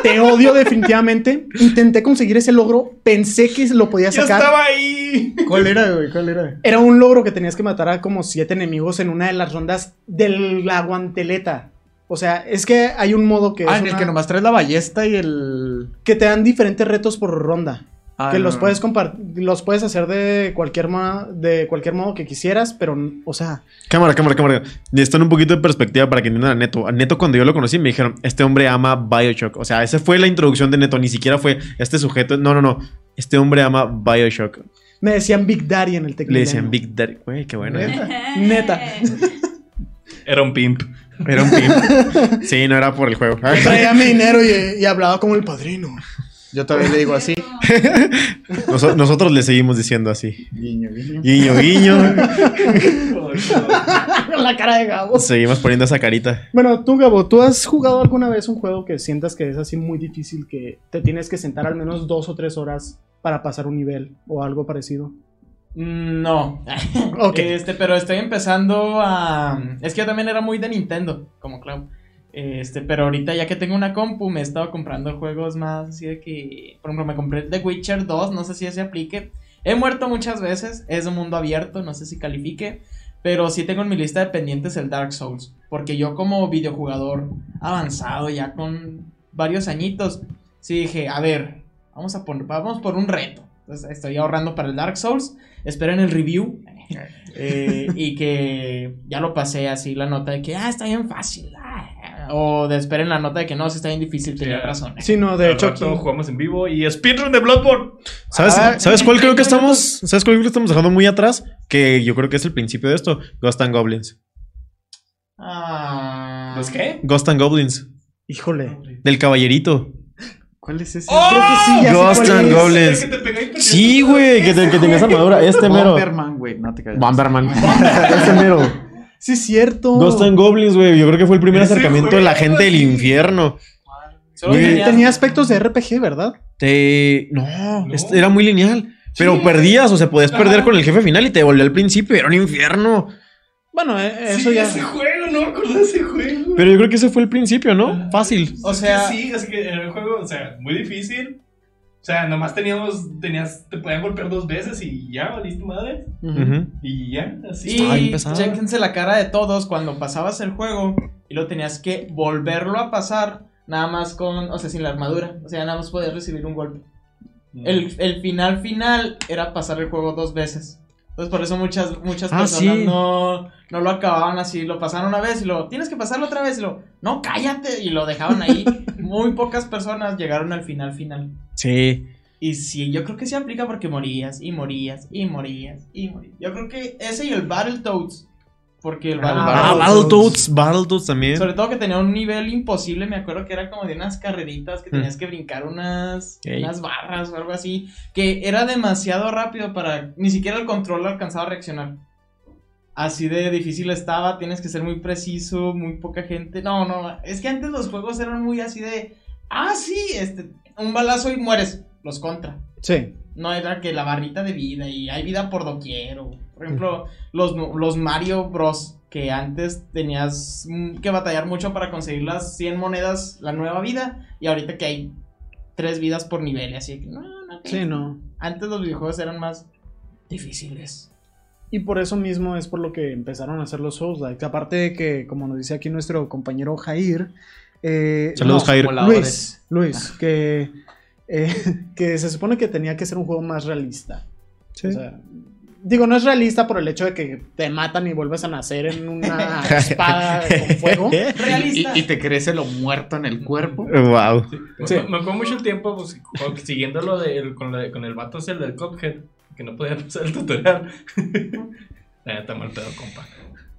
[SPEAKER 1] Te odio definitivamente. Intenté conseguir ese logro. Pensé que lo podía
[SPEAKER 6] ¡Yo
[SPEAKER 1] sacar.
[SPEAKER 6] estaba ahí!
[SPEAKER 5] ¿Cuál era, güey? ¿Cuál era?
[SPEAKER 1] Era un logro que tenías que matar a como siete enemigos en una de las rondas de la guanteleta. O sea, es que hay un modo que,
[SPEAKER 5] Ah,
[SPEAKER 1] es
[SPEAKER 5] en el que nomás traes la ballesta y el.
[SPEAKER 1] que te dan diferentes retos por ronda.
[SPEAKER 5] Ah,
[SPEAKER 1] que
[SPEAKER 5] no,
[SPEAKER 1] los
[SPEAKER 5] no.
[SPEAKER 1] puedes compar- los puedes hacer de cualquier ma- de cualquier modo que quisieras, pero o sea,
[SPEAKER 3] Cámara, cámara, cámara. Necesitan un poquito de perspectiva para que entiendan a Neto. A Neto, cuando yo lo conocí, me dijeron, este hombre ama Bioshock. O sea, esa fue la introducción de Neto. Ni siquiera fue este sujeto. No, no, no. Este hombre ama Bioshock.
[SPEAKER 1] me decían Big Daddy en el
[SPEAKER 3] Le
[SPEAKER 1] teclado.
[SPEAKER 3] decían Big Daddy. Güey, qué bueno. ¿eh?
[SPEAKER 1] Neta.
[SPEAKER 6] Era un pimp.
[SPEAKER 3] Era un pimp. Sí, no era por el juego.
[SPEAKER 1] Traía mi dinero y, y hablaba como el padrino.
[SPEAKER 5] Yo todavía le digo así.
[SPEAKER 3] Noso- nosotros le seguimos diciendo así.
[SPEAKER 5] Guiño, guiño.
[SPEAKER 3] Guiño, guiño.
[SPEAKER 1] la cara de Gabo.
[SPEAKER 3] Seguimos poniendo esa carita.
[SPEAKER 1] Bueno, tú, Gabo, ¿tú has jugado alguna vez un juego que sientas que es así muy difícil, que te tienes que sentar al menos dos o tres horas para pasar un nivel o algo parecido.
[SPEAKER 2] Mm, No.
[SPEAKER 1] Ok.
[SPEAKER 2] Este, pero estoy empezando a. Es que yo también era muy de Nintendo, como Cloud. Este, pero ahorita ya que tengo una compu, me he estado comprando juegos más así de que. Por ejemplo, me compré The Witcher 2, no sé si ese aplique. He muerto muchas veces, es un mundo abierto, no sé si califique. Pero sí tengo en mi lista de pendientes el Dark Souls. Porque yo, como videojugador avanzado, ya con varios añitos, sí dije, a ver, vamos a poner, vamos por un reto. Entonces estoy ahorrando para el Dark Souls. Esperen el review. Eh, y que ya lo pasé así la nota de que, ah, está bien fácil. ah, o de esperen la nota de que no, sí está bien difícil, tenía razón.
[SPEAKER 1] Sí, no, de
[SPEAKER 6] Al
[SPEAKER 1] hecho
[SPEAKER 6] rato
[SPEAKER 1] aquí-
[SPEAKER 6] jugamos en vivo y speedrun de Bloodborne.
[SPEAKER 3] ¿Sabes,
[SPEAKER 1] Ah,
[SPEAKER 3] ¿sabes cuál creo que
[SPEAKER 2] 30
[SPEAKER 3] estamos? ¿Sabes cuál creo que estamos dejando muy atrás? Que yo creo que es el principio de esto. Ghost and Goblins.
[SPEAKER 2] Ah.
[SPEAKER 6] ¿Los qué?
[SPEAKER 3] Ghost and Goblins.
[SPEAKER 1] Híjole.
[SPEAKER 3] Del caballerito.
[SPEAKER 5] ¿Cuál es ese?
[SPEAKER 6] ¡Oh!
[SPEAKER 1] Creo que sí, ya sé
[SPEAKER 3] Ghost
[SPEAKER 1] cuál
[SPEAKER 3] and. Goblins. Sí, güey, que, te- que tenías armadura. Este mero.
[SPEAKER 5] Bomberman, güey. No te calles.
[SPEAKER 3] Bomberman. este mero.
[SPEAKER 1] Sí, es cierto.
[SPEAKER 3] Ghost and Goblins, güey. Yo creo que fue el primer acercamiento de la gente del
[SPEAKER 6] sí.
[SPEAKER 3] infierno.
[SPEAKER 2] Solo
[SPEAKER 3] Güey,
[SPEAKER 2] tenía-
[SPEAKER 1] Tenía aspectos de RPG, ¿verdad?
[SPEAKER 3] Te... No,
[SPEAKER 6] No.
[SPEAKER 3] este era muy lineal. Pero
[SPEAKER 6] Sí.
[SPEAKER 3] perdías, o sea, podías perder
[SPEAKER 6] Ajá.
[SPEAKER 3] con el jefe final y te volvió al principio. Era un infierno.
[SPEAKER 1] Bueno, eh,
[SPEAKER 6] Sí,
[SPEAKER 1] eso ya.
[SPEAKER 6] ese juego, no me acuerdo de ese juego.
[SPEAKER 3] Pero yo creo que ese fue el principio, ¿no? Fácil.
[SPEAKER 2] O sea-
[SPEAKER 6] sí, es que era un juego, o sea, muy difícil. O sea, nomás teníamos, tenías, te podían golpear dos veces y ya, valiste madre. Y ya, así.
[SPEAKER 2] Y chéquense la cara de todos cuando pasabas el juego y lo tenías que volverlo a pasar nada más con, o sea, sin la armadura. O sea, nada más podías recibir un golpe. El, el final final era pasar el juego dos veces. Entonces por eso muchas, muchas
[SPEAKER 3] Ah,
[SPEAKER 2] personas
[SPEAKER 3] sí.
[SPEAKER 2] no, no lo acababan así. Lo pasaron una vez y lo, tienes que pasarlo otra vez y lo, no, cállate. Y lo dejaban ahí. Muy pocas personas llegaron al final final.
[SPEAKER 3] Sí.
[SPEAKER 2] Y sí, yo creo que sí aplica porque morías y morías y morías y morías. Yo creo que ese y el Battletoads. Porque el
[SPEAKER 6] Ah,
[SPEAKER 2] Battletoads.
[SPEAKER 3] Battletoads. También.
[SPEAKER 2] Sobre todo que tenía un nivel imposible, me acuerdo que era como de unas carreritas que tenías que brincar unas, unas barras o algo así, que era demasiado rápido para ni siquiera el control alcanzaba a reaccionar. Así de difícil estaba, tienes que ser muy preciso, muy poca gente. No, no, es que antes los juegos eran muy así de, ah, sí, este, un balazo y mueres, los contra.
[SPEAKER 1] Sí.
[SPEAKER 2] No era que la barrita de vida y hay vida por doquier. o, por ejemplo, los, los Mario Bros. que antes tenías que batallar mucho para conseguir las 100 monedas, la nueva vida, y ahorita que hay tres vidas por nivel, así que no, no. que-
[SPEAKER 1] Sí, no.
[SPEAKER 2] Antes los videojuegos eran más difíciles.
[SPEAKER 1] Y por eso mismo es por lo que empezaron a hacer los Souls-like. Aparte de que, como nos dice aquí nuestro compañero Jair. eh,
[SPEAKER 3] Saludos, Jair.
[SPEAKER 1] Luis, Luis, que, eh, que se supone que tenía que ser un juego más realista.
[SPEAKER 3] Sí.
[SPEAKER 1] O sea, digo, no es realista por el hecho de que te matan y vuelves a nacer en una espada con fuego.
[SPEAKER 2] Realista.
[SPEAKER 5] Y, y te crece lo muerto en el cuerpo.
[SPEAKER 3] Wow.
[SPEAKER 1] Sí.
[SPEAKER 6] Me, me acuerdo mucho el tiempo pues, con- siguiendo lo de, el- con, la- con el vato ese el del Cuphead, que no podía pasar el tutorial. La neta, mal pedo, compa.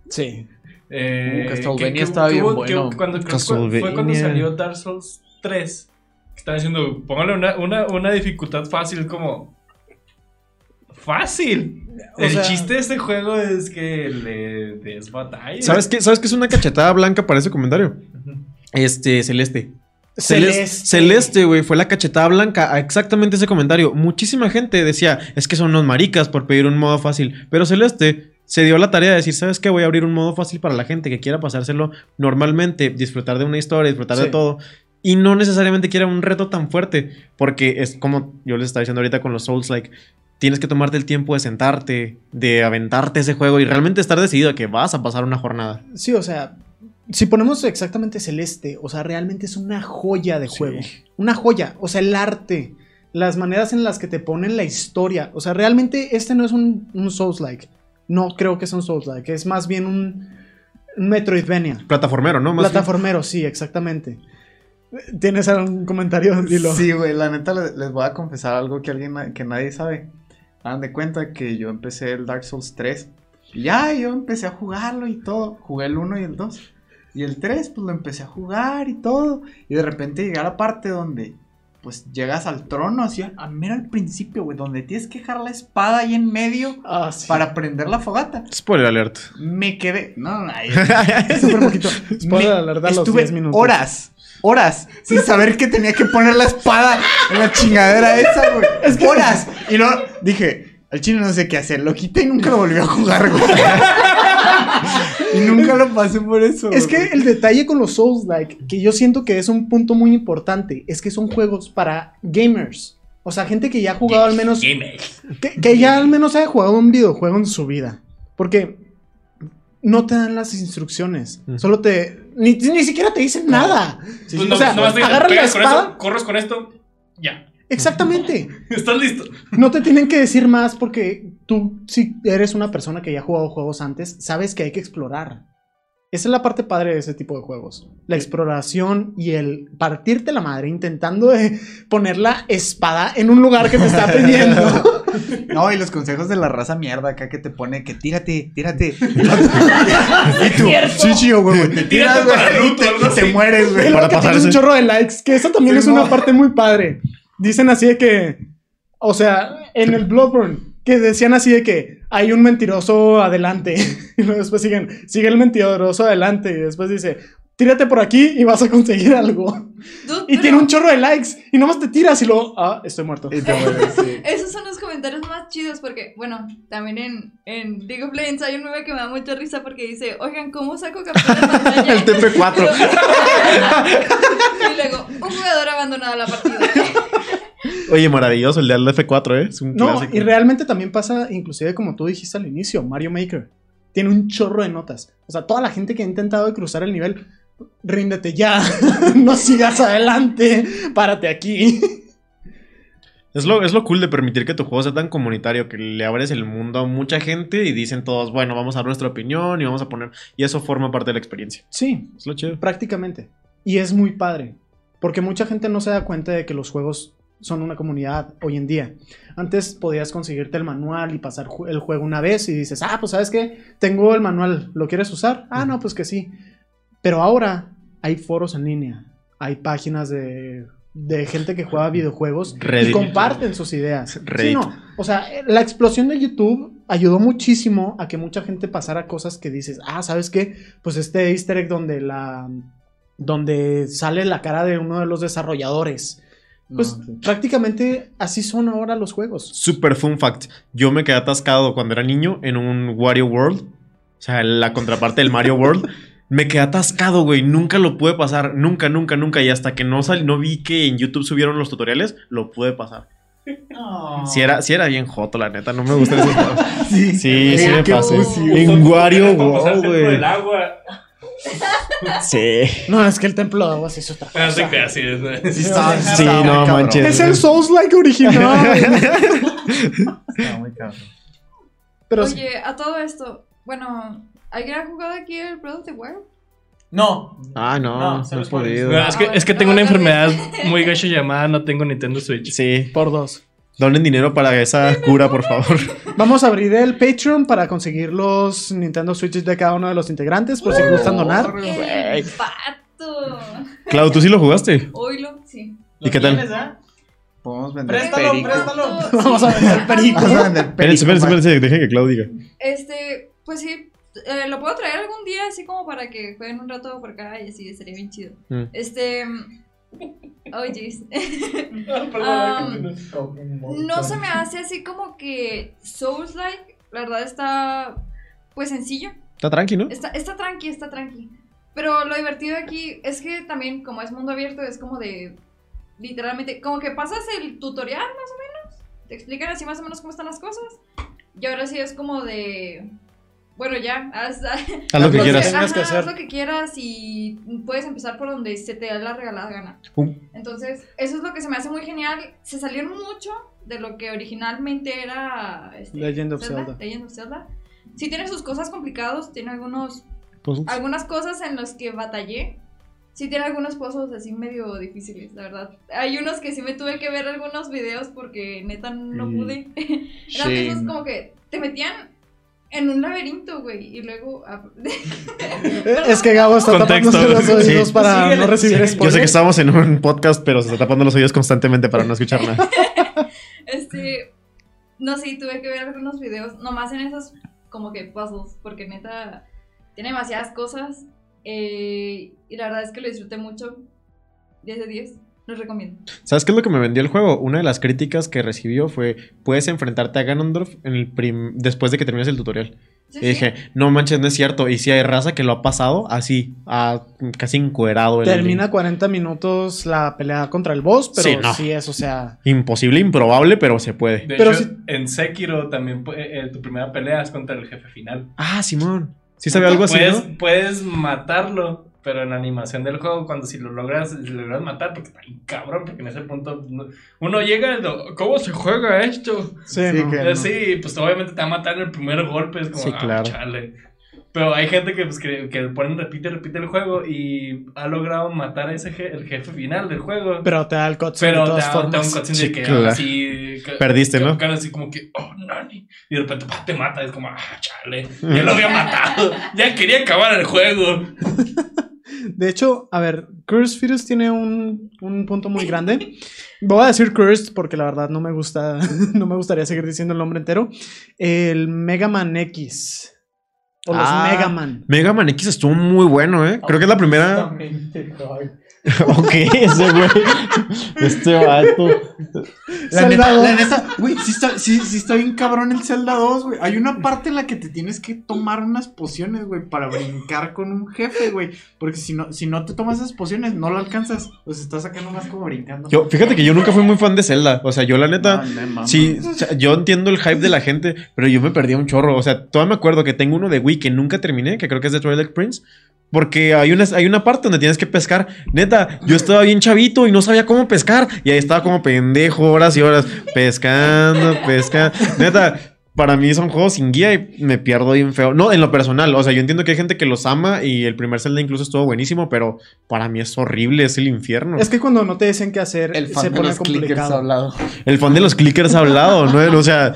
[SPEAKER 1] Sí.
[SPEAKER 6] Eh,
[SPEAKER 5] Uh, Castlevania
[SPEAKER 6] que- que-
[SPEAKER 5] estaba
[SPEAKER 6] que
[SPEAKER 5] bien bueno.
[SPEAKER 6] que cuando, creo que fue- cuando salió Dark Souls 3. Estaban diciendo, póngale una, una, una dificultad fácil, como. ¡Fácil!
[SPEAKER 1] O
[SPEAKER 6] el
[SPEAKER 1] sea-
[SPEAKER 6] chiste de este juego es que le des batalla.
[SPEAKER 3] ¿Sabes qué? ¿Sabes qué es una cachetada blanca para ese comentario? Este, Celeste. Celeste,
[SPEAKER 1] Celeste.
[SPEAKER 3] Celeste, güey, fue la cachetada blanca a exactamente ese comentario. Muchísima gente decía, es que son unos maricas por pedir un modo fácil. Pero Celeste se dio la tarea de decir, ¿sabes qué? Voy a abrir un modo fácil para la gente que quiera pasárselo normalmente, disfrutar de una historia, disfrutar de todo. Y no necesariamente quiera un reto tan fuerte. Porque es como yo les estaba diciendo ahorita con los Souls, like, tienes que tomarte el tiempo de sentarte, de aventarte ese juego y realmente estar decidido a que vas a pasar una jornada.
[SPEAKER 1] Sí, o sea, si ponemos exactamente Celeste, o sea, realmente es una joya de
[SPEAKER 3] Sí.
[SPEAKER 1] juego. Una joya, o sea, el arte, las maneras en las que te ponen la historia. O sea, realmente este no es un, un Souls-like. No creo que es un Souls-like, es más bien un, Metroidvania.
[SPEAKER 3] Plataformero, ¿no? Más bien.
[SPEAKER 1] Plataformero, sí, exactamente. ¿Tienes algún comentario? Dilo.
[SPEAKER 5] Sí, güey, la neta le- les, voy a confesar algo que alguien que nadie sabe. Hagan de cuenta que yo empecé el Dark Souls 3. Y ya, yo empecé a jugarlo y todo. Jugué el 1 y el 2. Y el 3, pues lo empecé a jugar y todo. Y de repente llegué a la parte donde, pues llegas al trono, así, a, a mero al principio, güey, donde tienes que dejar la espada ahí en medio
[SPEAKER 1] Ah, sí.
[SPEAKER 5] para prender la fogata.
[SPEAKER 3] Spoiler alert.
[SPEAKER 5] Me quedé. No, no, ahí-
[SPEAKER 1] Súper poquito. Spoiler alert a los
[SPEAKER 5] estuve
[SPEAKER 1] 10 minutos.
[SPEAKER 5] horas horas sin saber que tenía que poner la espada en la chingadera esa, güey. Es que horas. Y luego dije, al chino no sé qué hacer. Lo quité y nunca lo volví a jugar, güey. y nunca lo pasé por eso.
[SPEAKER 1] Es que el detalle con los Souls-like, que yo siento que es un punto muy importante, es que son juegos para gamers. O sea, gente que ya ha jugado al menos. Que, que ya al menos haya jugado un videojuego en su vida. Porque no te dan las instrucciones.
[SPEAKER 3] Mm.
[SPEAKER 1] Solo te. Ni, ni siquiera te dicen nada.
[SPEAKER 6] Pues
[SPEAKER 1] o
[SPEAKER 6] no,
[SPEAKER 1] sea,
[SPEAKER 6] nomás te dicen,
[SPEAKER 1] agarras la
[SPEAKER 6] con
[SPEAKER 1] espada.
[SPEAKER 6] esto, corres con esto, ya.
[SPEAKER 1] Exactamente.
[SPEAKER 6] ¿Estás listo?
[SPEAKER 1] No te tienen que decir más porque tú, si eres una persona que ya ha jugado juegos antes, sabes que hay que explorar. Esa es la parte padre de ese tipo de juegos. La exploración y el partirte la madre intentando de poner la espada en un lugar que te está pidiendo.
[SPEAKER 5] No, y los consejos de la raza mierda acá que te pone que tírate, tírate. y tú, sí, sí, güey, te tiras, güey, y te, te mueres, güey.
[SPEAKER 3] Para pasarse.
[SPEAKER 1] un chorro de likes, que eso también
[SPEAKER 5] Sí,
[SPEAKER 1] es una
[SPEAKER 5] no.
[SPEAKER 1] parte muy padre. Dicen así de que, o sea, en el Bloodborne, que decían así de que hay un mentiroso adelante. Y luego después siguen, sigue el mentiroso adelante. Y después dice, tírate por aquí y vas a conseguir algo.
[SPEAKER 4] Dude,
[SPEAKER 1] Y
[SPEAKER 4] pero
[SPEAKER 1] tiene un chorro de likes. Y nomás te tiras y luego, ah, estoy muerto.
[SPEAKER 5] Y te mueres, sí.
[SPEAKER 4] Esos son los comentarios más chidos porque, bueno, también en, en League of Legends hay un meme que me da mucha risa porque dice, oigan, ¿cómo saco captura de pantalla?
[SPEAKER 5] El TP4.
[SPEAKER 4] y luego, un jugador ha abandonado la partida.
[SPEAKER 3] Oye, maravilloso el de al F4, ¿eh? Es un
[SPEAKER 1] No,
[SPEAKER 3] clásico.
[SPEAKER 1] y realmente también pasa, inclusive como tú dijiste al inicio, Mario Maker. Tiene un chorro de notas. O sea, toda la gente que ha intentado de cruzar el nivel, ríndete ya. no sigas adelante. Párate aquí.
[SPEAKER 3] Es lo, es lo cool de permitir que tu juego sea tan comunitario, que le abres el mundo a mucha gente y dicen todos, bueno, vamos a dar nuestra opinión y vamos a poner... Y eso forma parte de la experiencia.
[SPEAKER 1] Sí,
[SPEAKER 3] Es lo chido.
[SPEAKER 1] prácticamente. Y es muy padre. Porque mucha gente no se da cuenta de que los juegos son una comunidad hoy en día. Antes podías conseguirte el manual y pasar ju- el juego una vez y dices, ah, pues sabes qué, tengo el manual, ¿lo quieres usar? Ah, no, pues que sí. Pero ahora hay foros en línea, hay páginas de, de gente que juega videojuegos y comparten sus ideas. Sí, no, o sea, la explosión de YouTube ayudó muchísimo a que mucha gente pasara cosas que dices, ah, ¿sabes qué? Pues este easter egg donde la donde sale la cara de uno de los desarrolladores. Pues
[SPEAKER 5] No, sí.
[SPEAKER 1] prácticamente así son ahora los juegos.
[SPEAKER 3] Super fun fact. Yo me quedé atascado cuando era niño en un Wario World. O sea, la contraparte del Mario World. Me quedé atascado, güey. Nunca lo pude pasar. Nunca, nunca, nunca. Y hasta que no sal, no vi que en YouTube subieron los tutoriales, lo pude pasar.
[SPEAKER 2] No.
[SPEAKER 3] Si era, sí era bien joto, la neta. No me gustan esos juegos.
[SPEAKER 5] Sí,
[SPEAKER 3] Sí, sí me pasé. En Wario
[SPEAKER 6] por
[SPEAKER 3] güey.
[SPEAKER 6] Agua.
[SPEAKER 3] Sí.
[SPEAKER 1] No, es que el templo de aguas es otra
[SPEAKER 6] Ah,
[SPEAKER 1] cosa.
[SPEAKER 6] te creas, sí, es-
[SPEAKER 5] Sí,
[SPEAKER 3] no
[SPEAKER 5] cabrón.
[SPEAKER 3] manches.
[SPEAKER 1] Es el Souls-like original.
[SPEAKER 5] Estaba muy cabrón.
[SPEAKER 1] Pero sí.
[SPEAKER 4] Oye, a todo esto, bueno, ¿alguien ha jugado aquí el Breath of the Wild?
[SPEAKER 2] No.
[SPEAKER 3] Ah, no,
[SPEAKER 2] No,
[SPEAKER 3] no, he podido.
[SPEAKER 6] No, es, que, es que tengo una enfermedad muy gacha llamada No tengo Nintendo Switch.
[SPEAKER 3] Sí.
[SPEAKER 1] por dos.
[SPEAKER 3] Donen dinero para esa cura, por favor.
[SPEAKER 1] Vamos a abrir el Patreon para conseguir los Nintendo Switches de cada uno de los integrantes, por si gustan donar.
[SPEAKER 4] ¡El pato!
[SPEAKER 3] Clau, ¿tú sí lo jugaste?
[SPEAKER 4] Oilo, sí.
[SPEAKER 3] ¿Y qué tal?
[SPEAKER 2] tienes, ah?
[SPEAKER 5] Podemos vender
[SPEAKER 2] Préstalo,
[SPEAKER 5] perico.
[SPEAKER 2] préstalo.
[SPEAKER 1] Vamos a vender perico.
[SPEAKER 5] Vamos a vender perico.
[SPEAKER 3] Espérense, espérense, dejen que Clau diga.
[SPEAKER 4] Este, pues sí, eh, lo puedo traer algún día así como para que jueguen un rato por acá y así, sería bien chido.
[SPEAKER 3] Mm.
[SPEAKER 4] Este, oh jeez. Um, no se me hace así como que Souls-like, la verdad está pues sencillo.
[SPEAKER 3] Está tranqui, ¿no?
[SPEAKER 4] Está, está tranqui, está tranqui. Pero lo divertido aquí es que también, como es mundo abierto, es como de. Literalmente, como que pasas el tutorial más o menos. Te explican así más o menos cómo están las cosas. Y ahora sí es como de. Bueno, ya, haz,
[SPEAKER 3] Haz lo que quieras.
[SPEAKER 4] Ajá,
[SPEAKER 1] que hacer.
[SPEAKER 4] haz lo que quieras y puedes empezar por donde se te da la regalada gana.
[SPEAKER 3] Um.
[SPEAKER 4] Entonces, eso es lo que se me hace muy genial. Se salieron mucho de lo que originalmente era este,
[SPEAKER 1] Legend of Zelda.
[SPEAKER 4] Legend of Zelda. Sí tiene sus cosas complicados, tiene algunos
[SPEAKER 3] Puzzles.
[SPEAKER 4] algunas cosas en las que batallé. Sí tiene algunos pozos así medio difíciles, la verdad. Hay unos que sí me tuve que ver algunos videos porque neta no
[SPEAKER 3] Mm.
[SPEAKER 4] pude. Eran esos como que te metían en un laberinto, güey, y luego...
[SPEAKER 1] Es que Gabo está
[SPEAKER 3] Contexto.
[SPEAKER 1] tapándose los oídos
[SPEAKER 3] Sí.
[SPEAKER 1] para no recibir
[SPEAKER 2] síguele.
[SPEAKER 3] Yo sé que estamos en un podcast, pero se está tapando los oídos constantemente para no escuchar nada.
[SPEAKER 4] Este, no sé, tuve que ver algunos videos, nomás en esos como que puzzles, porque neta tiene demasiadas cosas eh, y la verdad es que lo disfruté mucho. 10 de 10. Los recomiendo.
[SPEAKER 3] ¿Sabes qué es lo que me vendió el juego? Una de las críticas que recibió fue: puedes enfrentarte a Ganondorf en el prim- después de que termines el tutorial.
[SPEAKER 4] Sí,
[SPEAKER 3] Y dije, no manches, no es cierto. Y si hay raza que lo ha pasado así, a, casi encuerado. el
[SPEAKER 1] Termina
[SPEAKER 3] Link.
[SPEAKER 1] 40 minutos la pelea contra el boss, pero
[SPEAKER 3] Sí,
[SPEAKER 1] es, o sea.
[SPEAKER 3] Imposible, improbable, pero se puede.
[SPEAKER 6] De
[SPEAKER 1] Pero
[SPEAKER 6] hecho,
[SPEAKER 1] si-
[SPEAKER 6] en Sekiro también pu- eh, tu primera pelea es contra el jefe final.
[SPEAKER 3] Ah, Simón. Sí sabía algo así,
[SPEAKER 6] puedes,
[SPEAKER 3] ¿no?
[SPEAKER 6] puedes matarlo, pero en la animación del juego, cuando si lo logras, si lo logras matar, porque está bien cabrón, porque en ese punto no- uno llega y lo, ¿cómo se juega esto?
[SPEAKER 1] Sí,
[SPEAKER 5] Sí,
[SPEAKER 1] no.
[SPEAKER 5] que-
[SPEAKER 6] Eh, Sí, pues obviamente te va a matar en el primer golpe, es como,
[SPEAKER 3] Sí,
[SPEAKER 6] ah,
[SPEAKER 3] claro.
[SPEAKER 6] chale. Pero hay gente que, pues, que, que ponen repite, repite el juego y ha logrado matar a ese je- el jefe final del juego.
[SPEAKER 1] Pero te da el cutscene
[SPEAKER 6] Pero
[SPEAKER 1] de
[SPEAKER 6] te
[SPEAKER 1] todas
[SPEAKER 6] da, te da un cutscene
[SPEAKER 3] Sí,
[SPEAKER 6] de que
[SPEAKER 3] claro.
[SPEAKER 6] así.
[SPEAKER 3] Perdiste,
[SPEAKER 6] que-
[SPEAKER 3] ¿no?
[SPEAKER 6] que así como que, oh, nani. Y de repente pa, te mata. Es como, ah, chale. Ya lo había matado. Ya quería acabar el juego.
[SPEAKER 1] De hecho, a ver, Cursed Fetus tiene un, un punto muy grande. Voy a decir Cursed porque la verdad no me gusta, no me gustaría seguir diciendo el nombre entero. El Mega Man X. O los
[SPEAKER 3] Ah.
[SPEAKER 1] Mega Man.
[SPEAKER 3] Mega Man X estuvo muy bueno, ¿eh? Creo que es la primera. ok, ese güey. Este vato.
[SPEAKER 5] La
[SPEAKER 1] Zelda
[SPEAKER 5] neta,
[SPEAKER 1] 2.
[SPEAKER 5] la neta, güey, sí está, sí, sí está bien cabrón el Zelda 2, güey. Hay una parte en la que te tienes que tomar unas pociones, güey, para brincar con un jefe, güey. Porque si no, si no te tomas esas pociones, no lo alcanzas. Pues estás acá nomás como brincando.
[SPEAKER 3] Yo, fíjate que yo nunca fui muy fan de Zelda. O sea, yo la neta.
[SPEAKER 5] No.
[SPEAKER 3] Sí, o sea, yo entiendo el hype de la gente, pero yo me perdí un chorro. O sea, todavía me acuerdo que tengo uno de Wii que nunca terminé, que creo que es de Twilight Prince. Porque hay una, hay una parte donde tienes que pescar. Neta, yo estaba bien chavito y no sabía cómo pescar. Y ahí estaba como pendejo horas y horas pescando, pescando. Neta, para mí son juegos sin guía y me pierdo bien feo. No, en lo personal. O sea, yo entiendo que hay gente que los ama y el primer Zelda incluso estuvo buenísimo, pero para mí es horrible, es el infierno.
[SPEAKER 1] Es que cuando no te dicen qué hacer,
[SPEAKER 5] el fan
[SPEAKER 1] se
[SPEAKER 5] de
[SPEAKER 1] pone
[SPEAKER 5] los clickers
[SPEAKER 1] complicado.
[SPEAKER 5] hablado.
[SPEAKER 3] El fan de los clickers ha hablado, ¿no? O sea,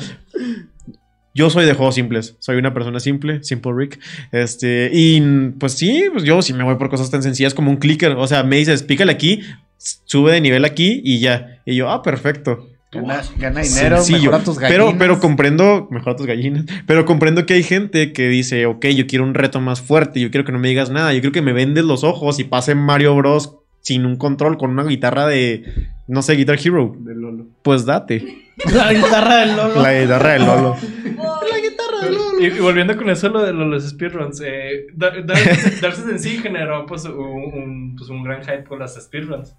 [SPEAKER 3] yo soy de juegos simples. Soy una persona simple, simple Rick. Este, y pues sí, pues yo sí me voy por cosas tan sencillas como un clicker. O sea, me dices, pícale aquí, sube de nivel aquí y ya. Y yo, ah, perfecto.
[SPEAKER 5] Gana, gana dinero,
[SPEAKER 3] Sencillo.
[SPEAKER 5] mejora tus gallinas.
[SPEAKER 3] Pero, pero comprendo, mejor tus gallinas, pero comprendo que hay gente que dice, ok, yo quiero un reto más fuerte, yo quiero que no me digas nada, yo quiero que me vendes los ojos y pase Mario Bros sin un control con una guitarra de, no sé, Guitar Hero.
[SPEAKER 5] De Lolo.
[SPEAKER 3] Pues date.
[SPEAKER 1] La guitarra del Lolo.
[SPEAKER 3] La guitarra de Lolo.
[SPEAKER 6] Y, y volviendo con eso lo de lo- los speedruns, eh, Dar- Dark Dark Souls en sí generó pues un, un, pues, un gran hype con las speedruns.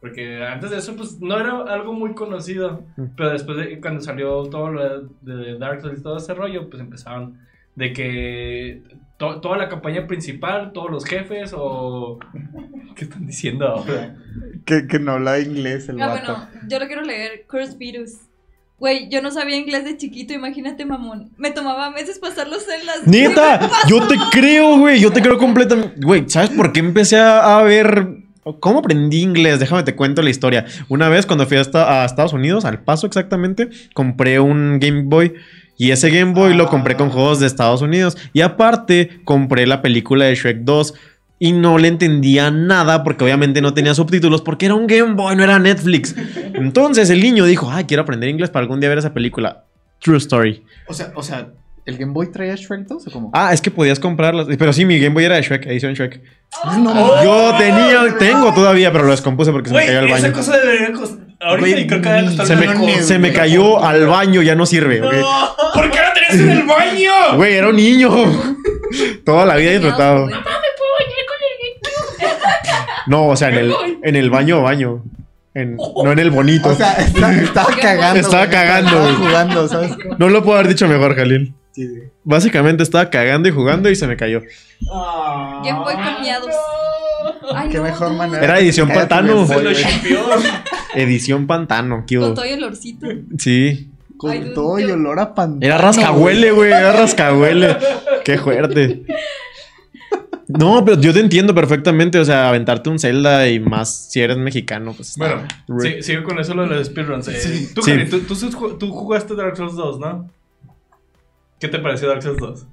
[SPEAKER 6] Porque antes de eso, pues no era algo muy conocido.
[SPEAKER 3] Mm.
[SPEAKER 6] Pero después de cuando salió todo lo de, de Dark Souls y todo ese rollo, pues empezaron de que to- toda la campaña principal, todos los jefes o... ¿Qué están diciendo ahora?
[SPEAKER 5] Que, que no habla inglés el
[SPEAKER 4] Ah,
[SPEAKER 5] vato.
[SPEAKER 4] bueno, yo lo quiero leer. Curse Virus. Güey, yo no sabía inglés de chiquito, imagínate, mamón. Me tomaba meses pasarlos en las.
[SPEAKER 3] Neta, yo te creo, güey. Yo te creo completamente. Güey, ¿sabes por qué empecé a, ver? ¿Cómo aprendí inglés? Déjame te cuento la historia. Una vez cuando fui a, esta- a Estados Unidos, al paso exactamente, compré un Game Boy. Y ese Game Boy lo compré con
[SPEAKER 5] Ah.
[SPEAKER 3] juegos de Estados Unidos. Y aparte, compré la película de Shrek 2. Y no le entendía nada porque obviamente no tenía subtítulos porque era un Game Boy, no era Netflix. Entonces el niño dijo, ay, quiero aprender inglés para algún día ver esa película. True story.
[SPEAKER 5] O sea, o sea, ¿el Game Boy traía Shrek 2 o cómo?
[SPEAKER 3] Ah, es que podías comprarlas. Pero sí, mi Game Boy era de Shrek, edición Shrek.
[SPEAKER 1] No,
[SPEAKER 3] Yo tenía, tengo todavía, pero lo descompuse porque se me cayó al
[SPEAKER 6] esa
[SPEAKER 3] baño.
[SPEAKER 6] cosa debería costar... Ahorita
[SPEAKER 5] Güey,
[SPEAKER 6] y creo que debe costar
[SPEAKER 3] Se me,
[SPEAKER 6] poco.
[SPEAKER 3] se me cayó al baño, ya no sirve, ¿ok?
[SPEAKER 6] ¿Por qué la tenías en el baño?
[SPEAKER 3] Güey, era un niño. Toda la vida he disfrutado. No, o sea, en el, en el baño, baño. En- no en el bonito.
[SPEAKER 5] O sea, está- estaba cagando.
[SPEAKER 3] Estaba
[SPEAKER 5] güey,
[SPEAKER 3] cagando,
[SPEAKER 5] Estaba jugando, ¿sabes?
[SPEAKER 3] No lo puedo haber dicho mejor, Jalil.
[SPEAKER 5] Sí, sí.
[SPEAKER 3] Básicamente estaba cagando y jugando y se me cayó.
[SPEAKER 4] Game Boy con miados. Ay,
[SPEAKER 5] Qué
[SPEAKER 4] no,
[SPEAKER 5] mejor
[SPEAKER 4] no.
[SPEAKER 5] manera.
[SPEAKER 3] Era edición
[SPEAKER 5] Cállate,
[SPEAKER 3] pantano.
[SPEAKER 6] Se lo.
[SPEAKER 3] Edición pantano, ¿qué
[SPEAKER 4] Con todo el olorcito.
[SPEAKER 3] Sí.
[SPEAKER 5] Con
[SPEAKER 4] Ay,
[SPEAKER 5] todo y olor a pantano.
[SPEAKER 3] Era rascahuele, güey. Era rascahuele. Qué fuerte. No, pero yo te entiendo perfectamente. O sea, aventarte un Zelda y más si eres mexicano, pues.
[SPEAKER 6] Bueno, sí, sigo con eso lo de los speedruns. Eh,
[SPEAKER 5] Sí.
[SPEAKER 6] Tú,
[SPEAKER 3] Sí.
[SPEAKER 6] Jari, tú, tú, sus- tú jugaste Dark Souls 2, ¿no? ¿Qué te pareció Dark Souls 2?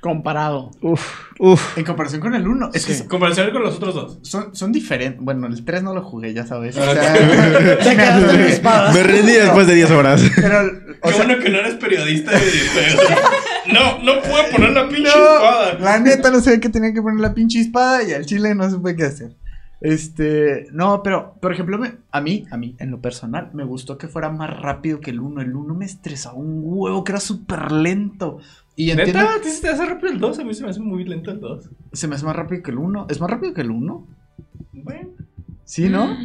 [SPEAKER 1] Comparado.
[SPEAKER 3] Uf, uf.
[SPEAKER 5] En comparación con el 1, es
[SPEAKER 1] Sí.
[SPEAKER 5] que
[SPEAKER 6] En comparación con los otros dos.
[SPEAKER 5] son, son diferentes. Bueno, el 3 no lo jugué, ya sabes. O
[SPEAKER 6] Ah,
[SPEAKER 5] sea,
[SPEAKER 1] Te quedaste en espadas.
[SPEAKER 3] Me rendí después de 10 horas.
[SPEAKER 5] pero, o
[SPEAKER 6] Qué
[SPEAKER 5] sea,
[SPEAKER 6] bueno que no eres periodista de videojuegos. no, no puedo poner la pinche
[SPEAKER 5] no,
[SPEAKER 6] espada.
[SPEAKER 5] la neta no sabía que tenía que poner la pinche espada y al chile no supe qué hacer. Este, no, pero, por ejemplo, me- a mí, a mí, en lo personal, me gustó que fuera más rápido que el 1. El 1 me estresaba un huevo, que era súper lento. Y entiendo,
[SPEAKER 6] ¿Neta? ¿A ti se te hace rápido el 2? A mí se me hace muy lento el 2.
[SPEAKER 5] se me hace más rápido que el 1. ¿Es más rápido que el 1?
[SPEAKER 6] Bueno.
[SPEAKER 5] Sí, ¿no?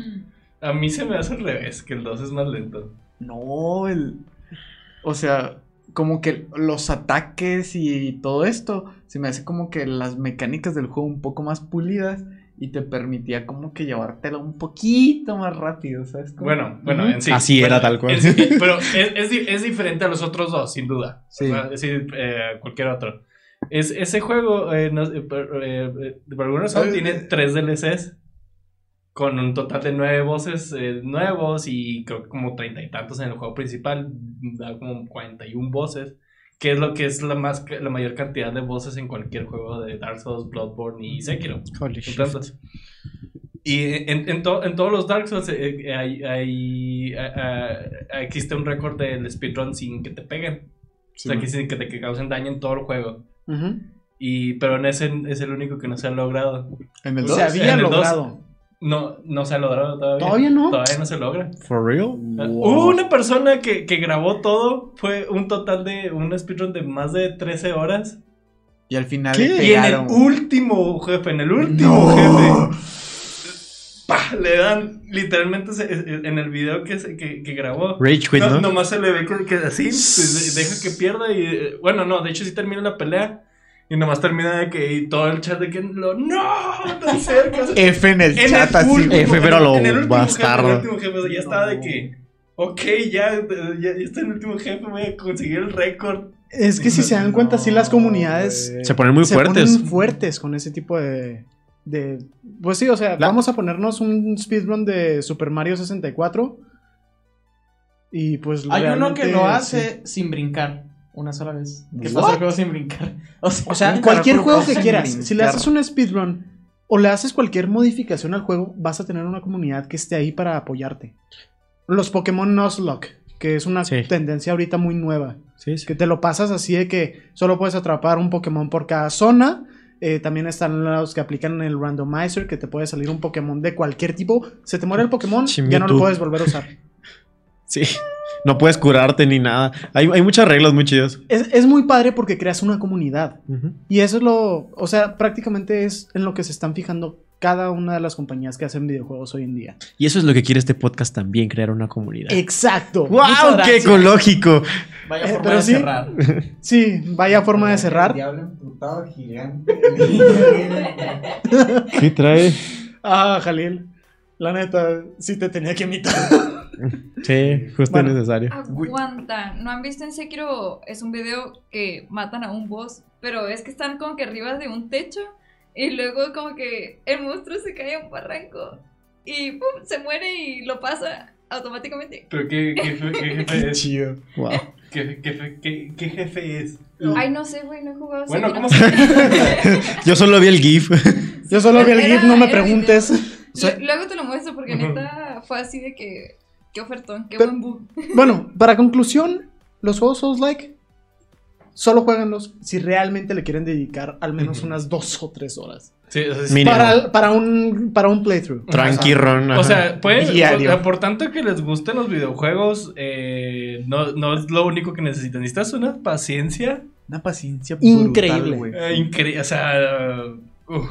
[SPEAKER 6] A mí se me hace al revés, que el 2 es más lento.
[SPEAKER 5] No, el. O sea, como que los ataques y todo esto, se me hace como que las mecánicas del juego un poco más pulidas y te permitía como que llevártela un poquito más rápido, ¿sabes? cómo?
[SPEAKER 6] Bueno, bueno, en sí.
[SPEAKER 3] Así era
[SPEAKER 6] Bueno,
[SPEAKER 3] tal cual.
[SPEAKER 6] sí, pero es, es es diferente a los otros dos, sin duda.
[SPEAKER 5] Sí.
[SPEAKER 6] O sea, es decir, eh, cualquier otro. Es, ese juego, eh, no eh, eh, por alguna razón,
[SPEAKER 5] Eh,
[SPEAKER 6] tiene
[SPEAKER 5] eh.
[SPEAKER 6] tres DLCs. Con un total de nueve voces eh, nuevos y creo que como treinta y tantos en el juego principal. Da como 41 voces. Que es lo que es la, más, la mayor cantidad de voces en cualquier juego de Dark Souls, Bloodborne y Sekiro.
[SPEAKER 1] Holy.
[SPEAKER 6] Y en, en, to- en todos los Dark Souls eh, eh, hay, hay- eh, eh, existe un récord del speedrun sin que te peguen. o sea, que sin que te que causen daño en todo el juego. Y, pero en ese es el único que no se ha logrado.
[SPEAKER 5] En el
[SPEAKER 6] O
[SPEAKER 5] 2.
[SPEAKER 1] Se había
[SPEAKER 6] en el dos.
[SPEAKER 1] logrado.
[SPEAKER 6] No, no se ha logrado todavía.
[SPEAKER 1] ¿Todavía no?
[SPEAKER 6] Todavía no se logra.
[SPEAKER 3] ¿For real?
[SPEAKER 6] Hubo una persona que, que grabó todo. Fue un total de un speedrun de más de 13 horas.
[SPEAKER 5] Y al final
[SPEAKER 3] ¿Qué?
[SPEAKER 5] le
[SPEAKER 6] Y en el último jefe, en el último
[SPEAKER 5] No.
[SPEAKER 6] jefe. ¡pah! Le dan literalmente se- en el video que, se- que, que grabó.
[SPEAKER 3] Rage quit,
[SPEAKER 6] no,
[SPEAKER 3] ¿no?
[SPEAKER 6] Nomás se le ve que, que así, pues, de- deja que pierda y... eh, Bueno, no, de hecho sí termina la pelea. Y nomás termina de que y todo el chat de que lo, ¡No! ¡Tan cerca!
[SPEAKER 5] F en el
[SPEAKER 6] en
[SPEAKER 5] chat
[SPEAKER 6] el
[SPEAKER 5] así.
[SPEAKER 6] último-.
[SPEAKER 3] F, pero lo
[SPEAKER 6] en el último
[SPEAKER 3] bastardo.
[SPEAKER 6] Jefe, en el último jefe, o sea, ya estaba de que... Ok, ya, ya, ya está en el último jefe, voy a conseguir el récord.
[SPEAKER 1] Es que si se dan cuenta, sí las comunidades.
[SPEAKER 3] Se ponen muy
[SPEAKER 1] se
[SPEAKER 3] fuertes.
[SPEAKER 1] ponen fuertes con ese tipo de, de- Pues sí, o sea,
[SPEAKER 3] La-
[SPEAKER 1] vamos a ponernos un speedrun de Super Mario 64. Y pues
[SPEAKER 2] Hay uno que lo
[SPEAKER 1] sí.
[SPEAKER 2] hace sin brincar. Una sola vez. Que pasa el juego sin brincar. O sea,
[SPEAKER 1] O sea,
[SPEAKER 5] Un
[SPEAKER 1] cualquier juego que quieras, si le haces un speedrun o le haces cualquier modificación al juego, vas a tener una comunidad que esté ahí para apoyarte. Los Pokémon Nuzlocke, que es una
[SPEAKER 3] Sí.
[SPEAKER 1] tendencia ahorita muy nueva.
[SPEAKER 3] Sí, sí.
[SPEAKER 1] Que te lo pasas así de que solo puedes atrapar un Pokémon por cada zona. Eh, también están los que aplican el randomizer, que te puede salir un Pokémon de cualquier tipo. Se te muere el Pokémon, ya no lo puedes volver a usar.
[SPEAKER 3] Sí. No puedes curarte ni nada. Hay, hay muchas reglas muy chidas.
[SPEAKER 1] Es, es muy padre porque creas una comunidad. Y eso es lo, o sea, prácticamente es en lo que se están fijando cada una de las compañías que hacen videojuegos hoy en día.
[SPEAKER 3] Y eso es lo que quiere este podcast también, crear una comunidad.
[SPEAKER 1] Exacto.
[SPEAKER 3] ¡Wow! ¡Qué ecológico!
[SPEAKER 2] Vaya
[SPEAKER 1] Eh,
[SPEAKER 2] forma
[SPEAKER 1] pero
[SPEAKER 2] de
[SPEAKER 1] sí.
[SPEAKER 2] cerrar.
[SPEAKER 1] Sí, vaya forma de cerrar.
[SPEAKER 7] diablo emputado gigante.
[SPEAKER 3] ¿Qué trae?
[SPEAKER 1] Ah, Jalil. La neta, sí te tenía que imitar.
[SPEAKER 3] Sí, justo
[SPEAKER 1] Bueno.
[SPEAKER 3] necesario.
[SPEAKER 4] Aguanta. ¿No han visto en Sekiro? Es un video que matan a un boss, pero es que están como que arriba de un techo y luego como que el monstruo se cae a un barranco y ¡pum! se muere y lo pasa automáticamente.
[SPEAKER 6] Pero ¿qué, qué, jefe- qué jefe es?
[SPEAKER 1] Chido.
[SPEAKER 3] Wow.
[SPEAKER 6] ¿Qué, qué, qué, qué jefe es?
[SPEAKER 4] Ay, no sé, güey, no he jugado
[SPEAKER 6] Bueno. ¿cómo se
[SPEAKER 3] Yo solo vi el GIF.
[SPEAKER 1] Yo solo vi el GIF, no me preguntes.
[SPEAKER 4] Lu- Luego te lo muestro porque neta fue así de que. Qué ofertón, qué
[SPEAKER 1] Pero-
[SPEAKER 4] buen bug.
[SPEAKER 1] Bueno, para conclusión, los juegos Souls-like solo jueguenlos si realmente le quieren dedicar al menos unas dos o tres horas.
[SPEAKER 6] Sí, o sea.
[SPEAKER 1] Para, para, un, para un playthrough.
[SPEAKER 3] Tranqui, Ron.
[SPEAKER 6] O sea, pueden,
[SPEAKER 1] Diario.
[SPEAKER 6] por, por tanto que les gusten los videojuegos, eh, no, no es lo único que necesitan. Necesitas una paciencia
[SPEAKER 5] Una paciencia
[SPEAKER 1] Increíble.
[SPEAKER 5] brutal, güey.
[SPEAKER 6] eh, increíble. O sea, uf.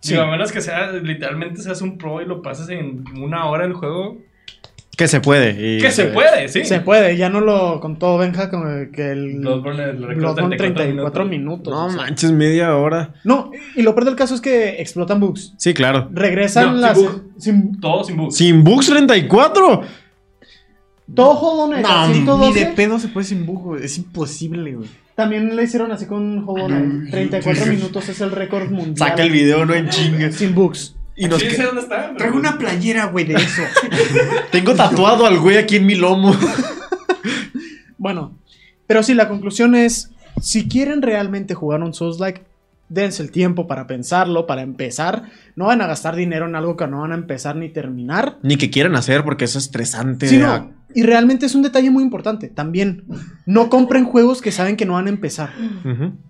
[SPEAKER 1] Sí.
[SPEAKER 6] Digo, a menos que sea literalmente seas un pro y lo pases en una hora el juego.
[SPEAKER 3] Que se puede. y-
[SPEAKER 6] Que se puede, sí.
[SPEAKER 1] Se puede, ya no lo contó Benja como que el
[SPEAKER 6] Bloodborne,
[SPEAKER 1] Bloodborne 34
[SPEAKER 6] 34
[SPEAKER 1] minutos.
[SPEAKER 3] No
[SPEAKER 1] o sea.
[SPEAKER 3] manches, media hora.
[SPEAKER 1] No, y lo peor del caso es que explotan bugs.
[SPEAKER 3] Sí, claro.
[SPEAKER 1] Regresan
[SPEAKER 6] No, sin
[SPEAKER 1] las.
[SPEAKER 6] bug.
[SPEAKER 1] sin-
[SPEAKER 6] Todo sin bugs.
[SPEAKER 3] Sin Bugs 34.
[SPEAKER 1] todo Hollow Knight,
[SPEAKER 5] No, ni,
[SPEAKER 1] 112,
[SPEAKER 5] ni de pedo se puede sin bug, güey. Es imposible, güey.
[SPEAKER 1] También le hicieron así con Hollow Knight. 34 minutos es el récord mundial.
[SPEAKER 3] Saca el video, no en chinga.
[SPEAKER 1] Sin bugs.
[SPEAKER 3] Y nos
[SPEAKER 6] sé dónde está. pero-
[SPEAKER 5] Traigo una playera, güey, de eso.
[SPEAKER 3] Tengo tatuado al güey aquí en mi lomo.
[SPEAKER 1] Bueno, pero sí, la conclusión es: si quieren realmente jugar un Souls-like, dense el tiempo para pensarlo, para empezar. No van a gastar dinero en algo que no van a empezar ni terminar.
[SPEAKER 3] Ni que quieran hacer porque es estresante.
[SPEAKER 1] Sí, no. Y realmente es un detalle muy importante. También, no compren juegos que saben que no van a empezar.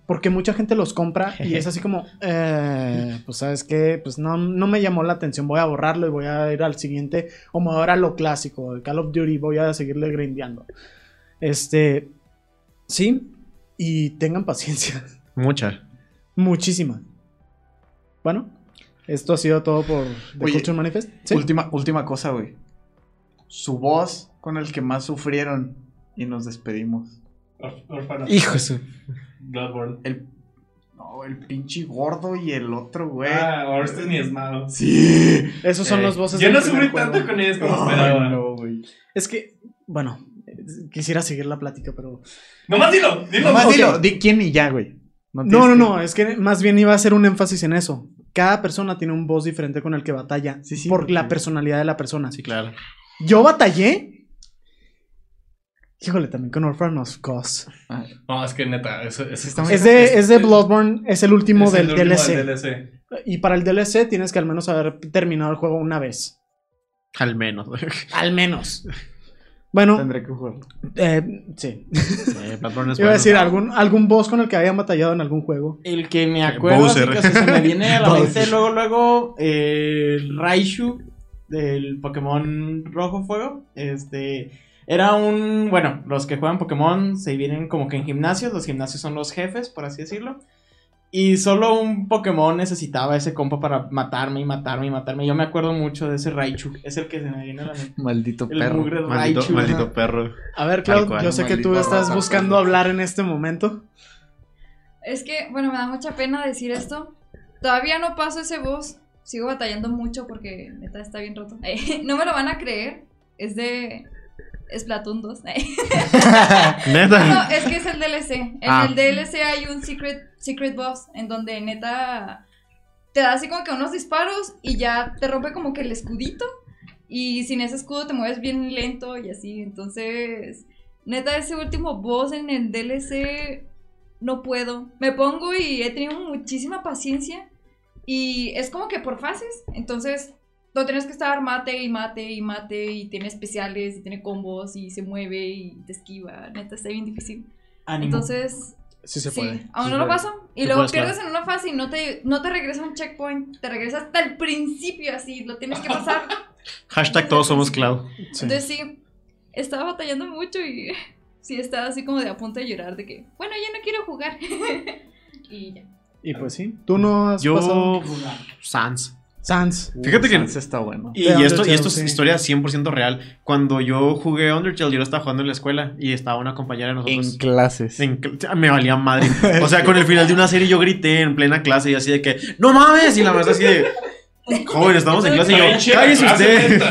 [SPEAKER 1] Porque mucha gente los compra y es así como, eh, pues sabes qué, pues no, no me llamó la atención, voy a borrarlo y voy a ir al siguiente, o me voy a ir a lo clásico, el Call of Duty, voy a seguirle grindeando. Este, sí, y tengan paciencia,
[SPEAKER 3] Mucha.
[SPEAKER 1] Muchísima. Bueno, esto ha sido todo por The
[SPEAKER 5] Oye,
[SPEAKER 1] Culture Manifest. ¿Sí?
[SPEAKER 5] Última, última cosa, güey. Su voz con el que más sufrieron y nos despedimos.
[SPEAKER 6] Or- Orfano.
[SPEAKER 3] Hijo de su-
[SPEAKER 6] Bloodborne.
[SPEAKER 5] El, no, el pinche gordo y el otro, güey.
[SPEAKER 6] Ah, Orsten y Smao.
[SPEAKER 5] Sí.
[SPEAKER 1] Esos son
[SPEAKER 5] Eh,
[SPEAKER 1] los voces
[SPEAKER 6] Yo no sufrí
[SPEAKER 1] juego.
[SPEAKER 6] tanto con ellos como
[SPEAKER 5] Ay,
[SPEAKER 6] esperaba.
[SPEAKER 5] no, güey.
[SPEAKER 1] Es que, bueno, quisiera seguir la plática, pero...
[SPEAKER 6] Nomás dilo, dilo.
[SPEAKER 5] Nomás dilo, di quién y ya, güey.
[SPEAKER 1] No, no,
[SPEAKER 5] que-
[SPEAKER 1] no, es que más bien iba a hacer un énfasis en eso. Cada persona tiene un voz diferente con el que batalla
[SPEAKER 5] Sí, sí,
[SPEAKER 1] por la personalidad de la persona.
[SPEAKER 3] Sí, claro.
[SPEAKER 1] Yo batallé. Híjole, también con Orphan of Cause.
[SPEAKER 5] Ah,
[SPEAKER 6] No, es que neta, eso, eso
[SPEAKER 5] Estamos-
[SPEAKER 1] Es de, es de Bloodborne, es el último
[SPEAKER 6] es el
[SPEAKER 1] del
[SPEAKER 6] último
[SPEAKER 1] DLC.
[SPEAKER 6] del DLC.
[SPEAKER 1] Y para el DLC tienes que al menos haber terminado el juego una vez.
[SPEAKER 3] Al menos.
[SPEAKER 1] Al menos. Bueno,
[SPEAKER 5] Tendré que jugarlo.
[SPEAKER 1] eh, sí.
[SPEAKER 3] Eh, es
[SPEAKER 1] Iba a decir algún, algún boss con el que hayan batallado en algún juego.
[SPEAKER 2] El que me acuerdo, así
[SPEAKER 3] Bowser.
[SPEAKER 2] que, o sea, se me viene a la mente luego, luego, eh, Raichu del Pokémon Rojo Fuego. Este, era un, bueno, los que juegan Pokémon se vienen como que en gimnasios, los gimnasios son los jefes, por así decirlo. Y solo un Pokémon necesitaba ese compa para matarme y matarme y matarme. Yo me acuerdo mucho de ese Raichu, es el que se me viene a la mente.
[SPEAKER 5] Maldito
[SPEAKER 2] El
[SPEAKER 5] perro.
[SPEAKER 2] mugre
[SPEAKER 3] Maldito,
[SPEAKER 2] Raichu.
[SPEAKER 3] maldito
[SPEAKER 2] ajá.
[SPEAKER 3] perro.
[SPEAKER 1] A ver, Cloud,
[SPEAKER 3] cual,
[SPEAKER 1] yo sé que tú estás
[SPEAKER 5] rosa,
[SPEAKER 1] buscando
[SPEAKER 5] perro.
[SPEAKER 1] hablar en este momento.
[SPEAKER 4] Es que, bueno, me da mucha pena decir esto. Todavía no paso ese boss. Sigo batallando mucho porque neta está bien roto. no me lo van a creer. Es de Splatoon 2.
[SPEAKER 3] Neta.
[SPEAKER 4] No, es que es el DLC. En
[SPEAKER 3] Ah.
[SPEAKER 4] el DLC hay un secret, secret boss en donde neta te da así como que unos disparos y ya te rompe como que el escudito. Y sin ese escudo te mueves bien lento y así. Entonces, neta, ese último boss en el DLC no puedo. Me pongo y he tenido muchísima paciencia. Y es como que por fases. Entonces, no tienes que estar mate y mate y mate. Y tiene especiales y tiene combos y se mueve y te esquiva. Neta, está bien difícil.
[SPEAKER 2] Ánimo.
[SPEAKER 4] Entonces,
[SPEAKER 1] Sí se
[SPEAKER 4] sí,
[SPEAKER 1] puede.
[SPEAKER 4] aún
[SPEAKER 5] Sí
[SPEAKER 4] no
[SPEAKER 5] se
[SPEAKER 4] lo paso. Y luego pierdes
[SPEAKER 3] claro.
[SPEAKER 4] en una fase y no te, no te regresa un checkpoint. Te regresa hasta el principio así. Lo tienes que pasar.
[SPEAKER 3] Hashtag todos somos Cloud.
[SPEAKER 1] Sí.
[SPEAKER 4] Entonces sí, estaba batallando mucho y sí estaba así como de a punto de llorar de que, bueno, ya no quiero jugar. y ya.
[SPEAKER 1] Y pues sí, tú no has pasado.
[SPEAKER 3] Yo. Sans.
[SPEAKER 1] Sans.
[SPEAKER 3] Fíjate que-
[SPEAKER 5] Sans está bueno.
[SPEAKER 3] Y, y esto, y
[SPEAKER 1] Undertale,
[SPEAKER 3] esto es
[SPEAKER 1] sí.
[SPEAKER 3] historia 100% real. Cuando yo jugué Undertale, yo lo estaba jugando en la escuela y estaba una compañera de nosotros.
[SPEAKER 5] En clases.
[SPEAKER 3] en cl- me valía madre. O sea, con el final de una serie yo grité en plena clase y así de que, ¡No mames! Y la maestra así de, joven, estamos en clase y yo, ¡Cállese usted!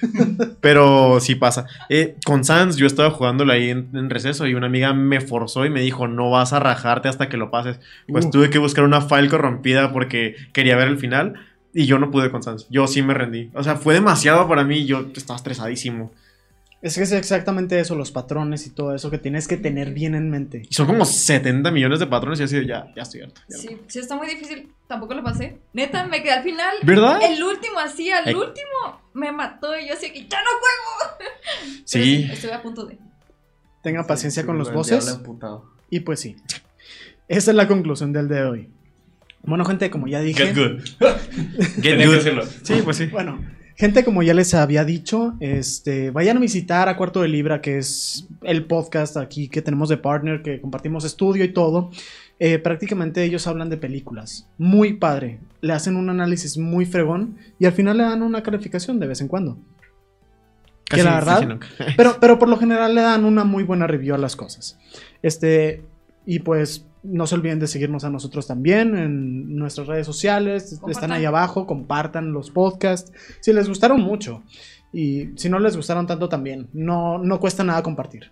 [SPEAKER 3] Pero sí pasa. Eh, con Sans yo estaba jugándolo ahí en, en receso y una amiga me forzó y me dijo, no vas a rajarte hasta que lo pases. Pues
[SPEAKER 1] Uh.
[SPEAKER 3] tuve que buscar una file corrompida porque quería ver el final y yo no pude con Sans. Yo sí me rendí. O sea, fue demasiado para mí. Yo estaba estresadísimo.
[SPEAKER 1] Es que es exactamente eso, los patrones y todo eso que tienes que tener bien en mente.
[SPEAKER 3] Y son como 70 millones de patrones y así de, ya, ya estoy harto. ya
[SPEAKER 4] Sí, sí está muy difícil. Tampoco lo pasé. Neta, me quedé al final.
[SPEAKER 3] ¿Verdad?
[SPEAKER 4] El último así, al
[SPEAKER 3] Eh.
[SPEAKER 4] último, me mató y yo así que ya no juego. Pero
[SPEAKER 3] Sí.
[SPEAKER 4] Estuve a punto de.
[SPEAKER 1] Tenga paciencia
[SPEAKER 5] Sí,
[SPEAKER 1] con los voces. Y pues sí. Esa es la conclusión del de hoy. Bueno, gente, como ya dije.
[SPEAKER 6] Get good.
[SPEAKER 3] Get
[SPEAKER 6] que
[SPEAKER 3] good.
[SPEAKER 6] hacerlo.
[SPEAKER 3] Sí, pues sí.
[SPEAKER 1] Bueno, gente, como ya les había dicho, este, vayan a visitar a Cuarto de Libra, que es el podcast aquí que tenemos de partner, que compartimos estudio y todo. Eh, prácticamente ellos hablan de películas. Muy padre. Le hacen un análisis muy fregón y al final le dan una calificación de vez en cuando.
[SPEAKER 3] Casi,
[SPEAKER 1] la verdad-
[SPEAKER 3] nunca.
[SPEAKER 1] Pero, pero por lo general le dan una muy buena review a las cosas. Este, y pues no se olviden de seguirnos a nosotros también en nuestras redes sociales. Están ahí abajo, compartan los podcasts. Si les gustaron mucho. Y si no les gustaron tanto también. No, no cuesta nada compartir.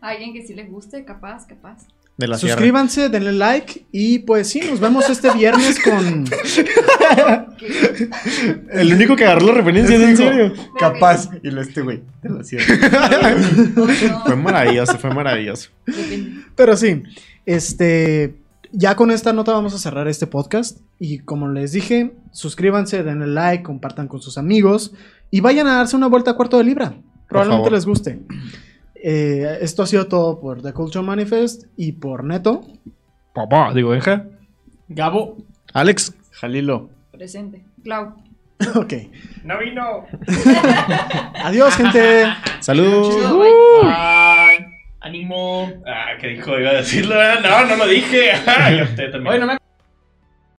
[SPEAKER 4] A alguien que sí le guste, capaz, capaz.
[SPEAKER 3] De la sierra.
[SPEAKER 1] Suscríbanse, denle like. Y pues sí, nos vemos este viernes con.
[SPEAKER 3] El único que agarró la referencia, ¿es en serio?
[SPEAKER 5] Capaz. Y lo este güey. Te lo cierro.
[SPEAKER 4] No,
[SPEAKER 3] Fue maravilloso, fue maravilloso.
[SPEAKER 1] Pero sí, este, ya con esta nota vamos a cerrar este podcast. Y como les dije, suscríbanse, denle like, compartan con sus amigos y vayan a darse una vuelta a Cuarto de Libra. Probablemente les guste. Eh, esto ha sido todo por The Culture Manifest y por Neto.
[SPEAKER 6] Papá, digo, Benja.
[SPEAKER 2] Gabo.
[SPEAKER 3] Alex,
[SPEAKER 5] Jalilo.
[SPEAKER 4] Presente. Clau.
[SPEAKER 1] ok.
[SPEAKER 2] No vino.
[SPEAKER 1] Adiós, gente.
[SPEAKER 3] saludos.
[SPEAKER 4] Chido, bye.
[SPEAKER 6] Ay, ánimo. Ah, ¿qué dijo? Iba a decirlo. ¿verdad? No, no lo dije. Yo te también.
[SPEAKER 2] Oye, no me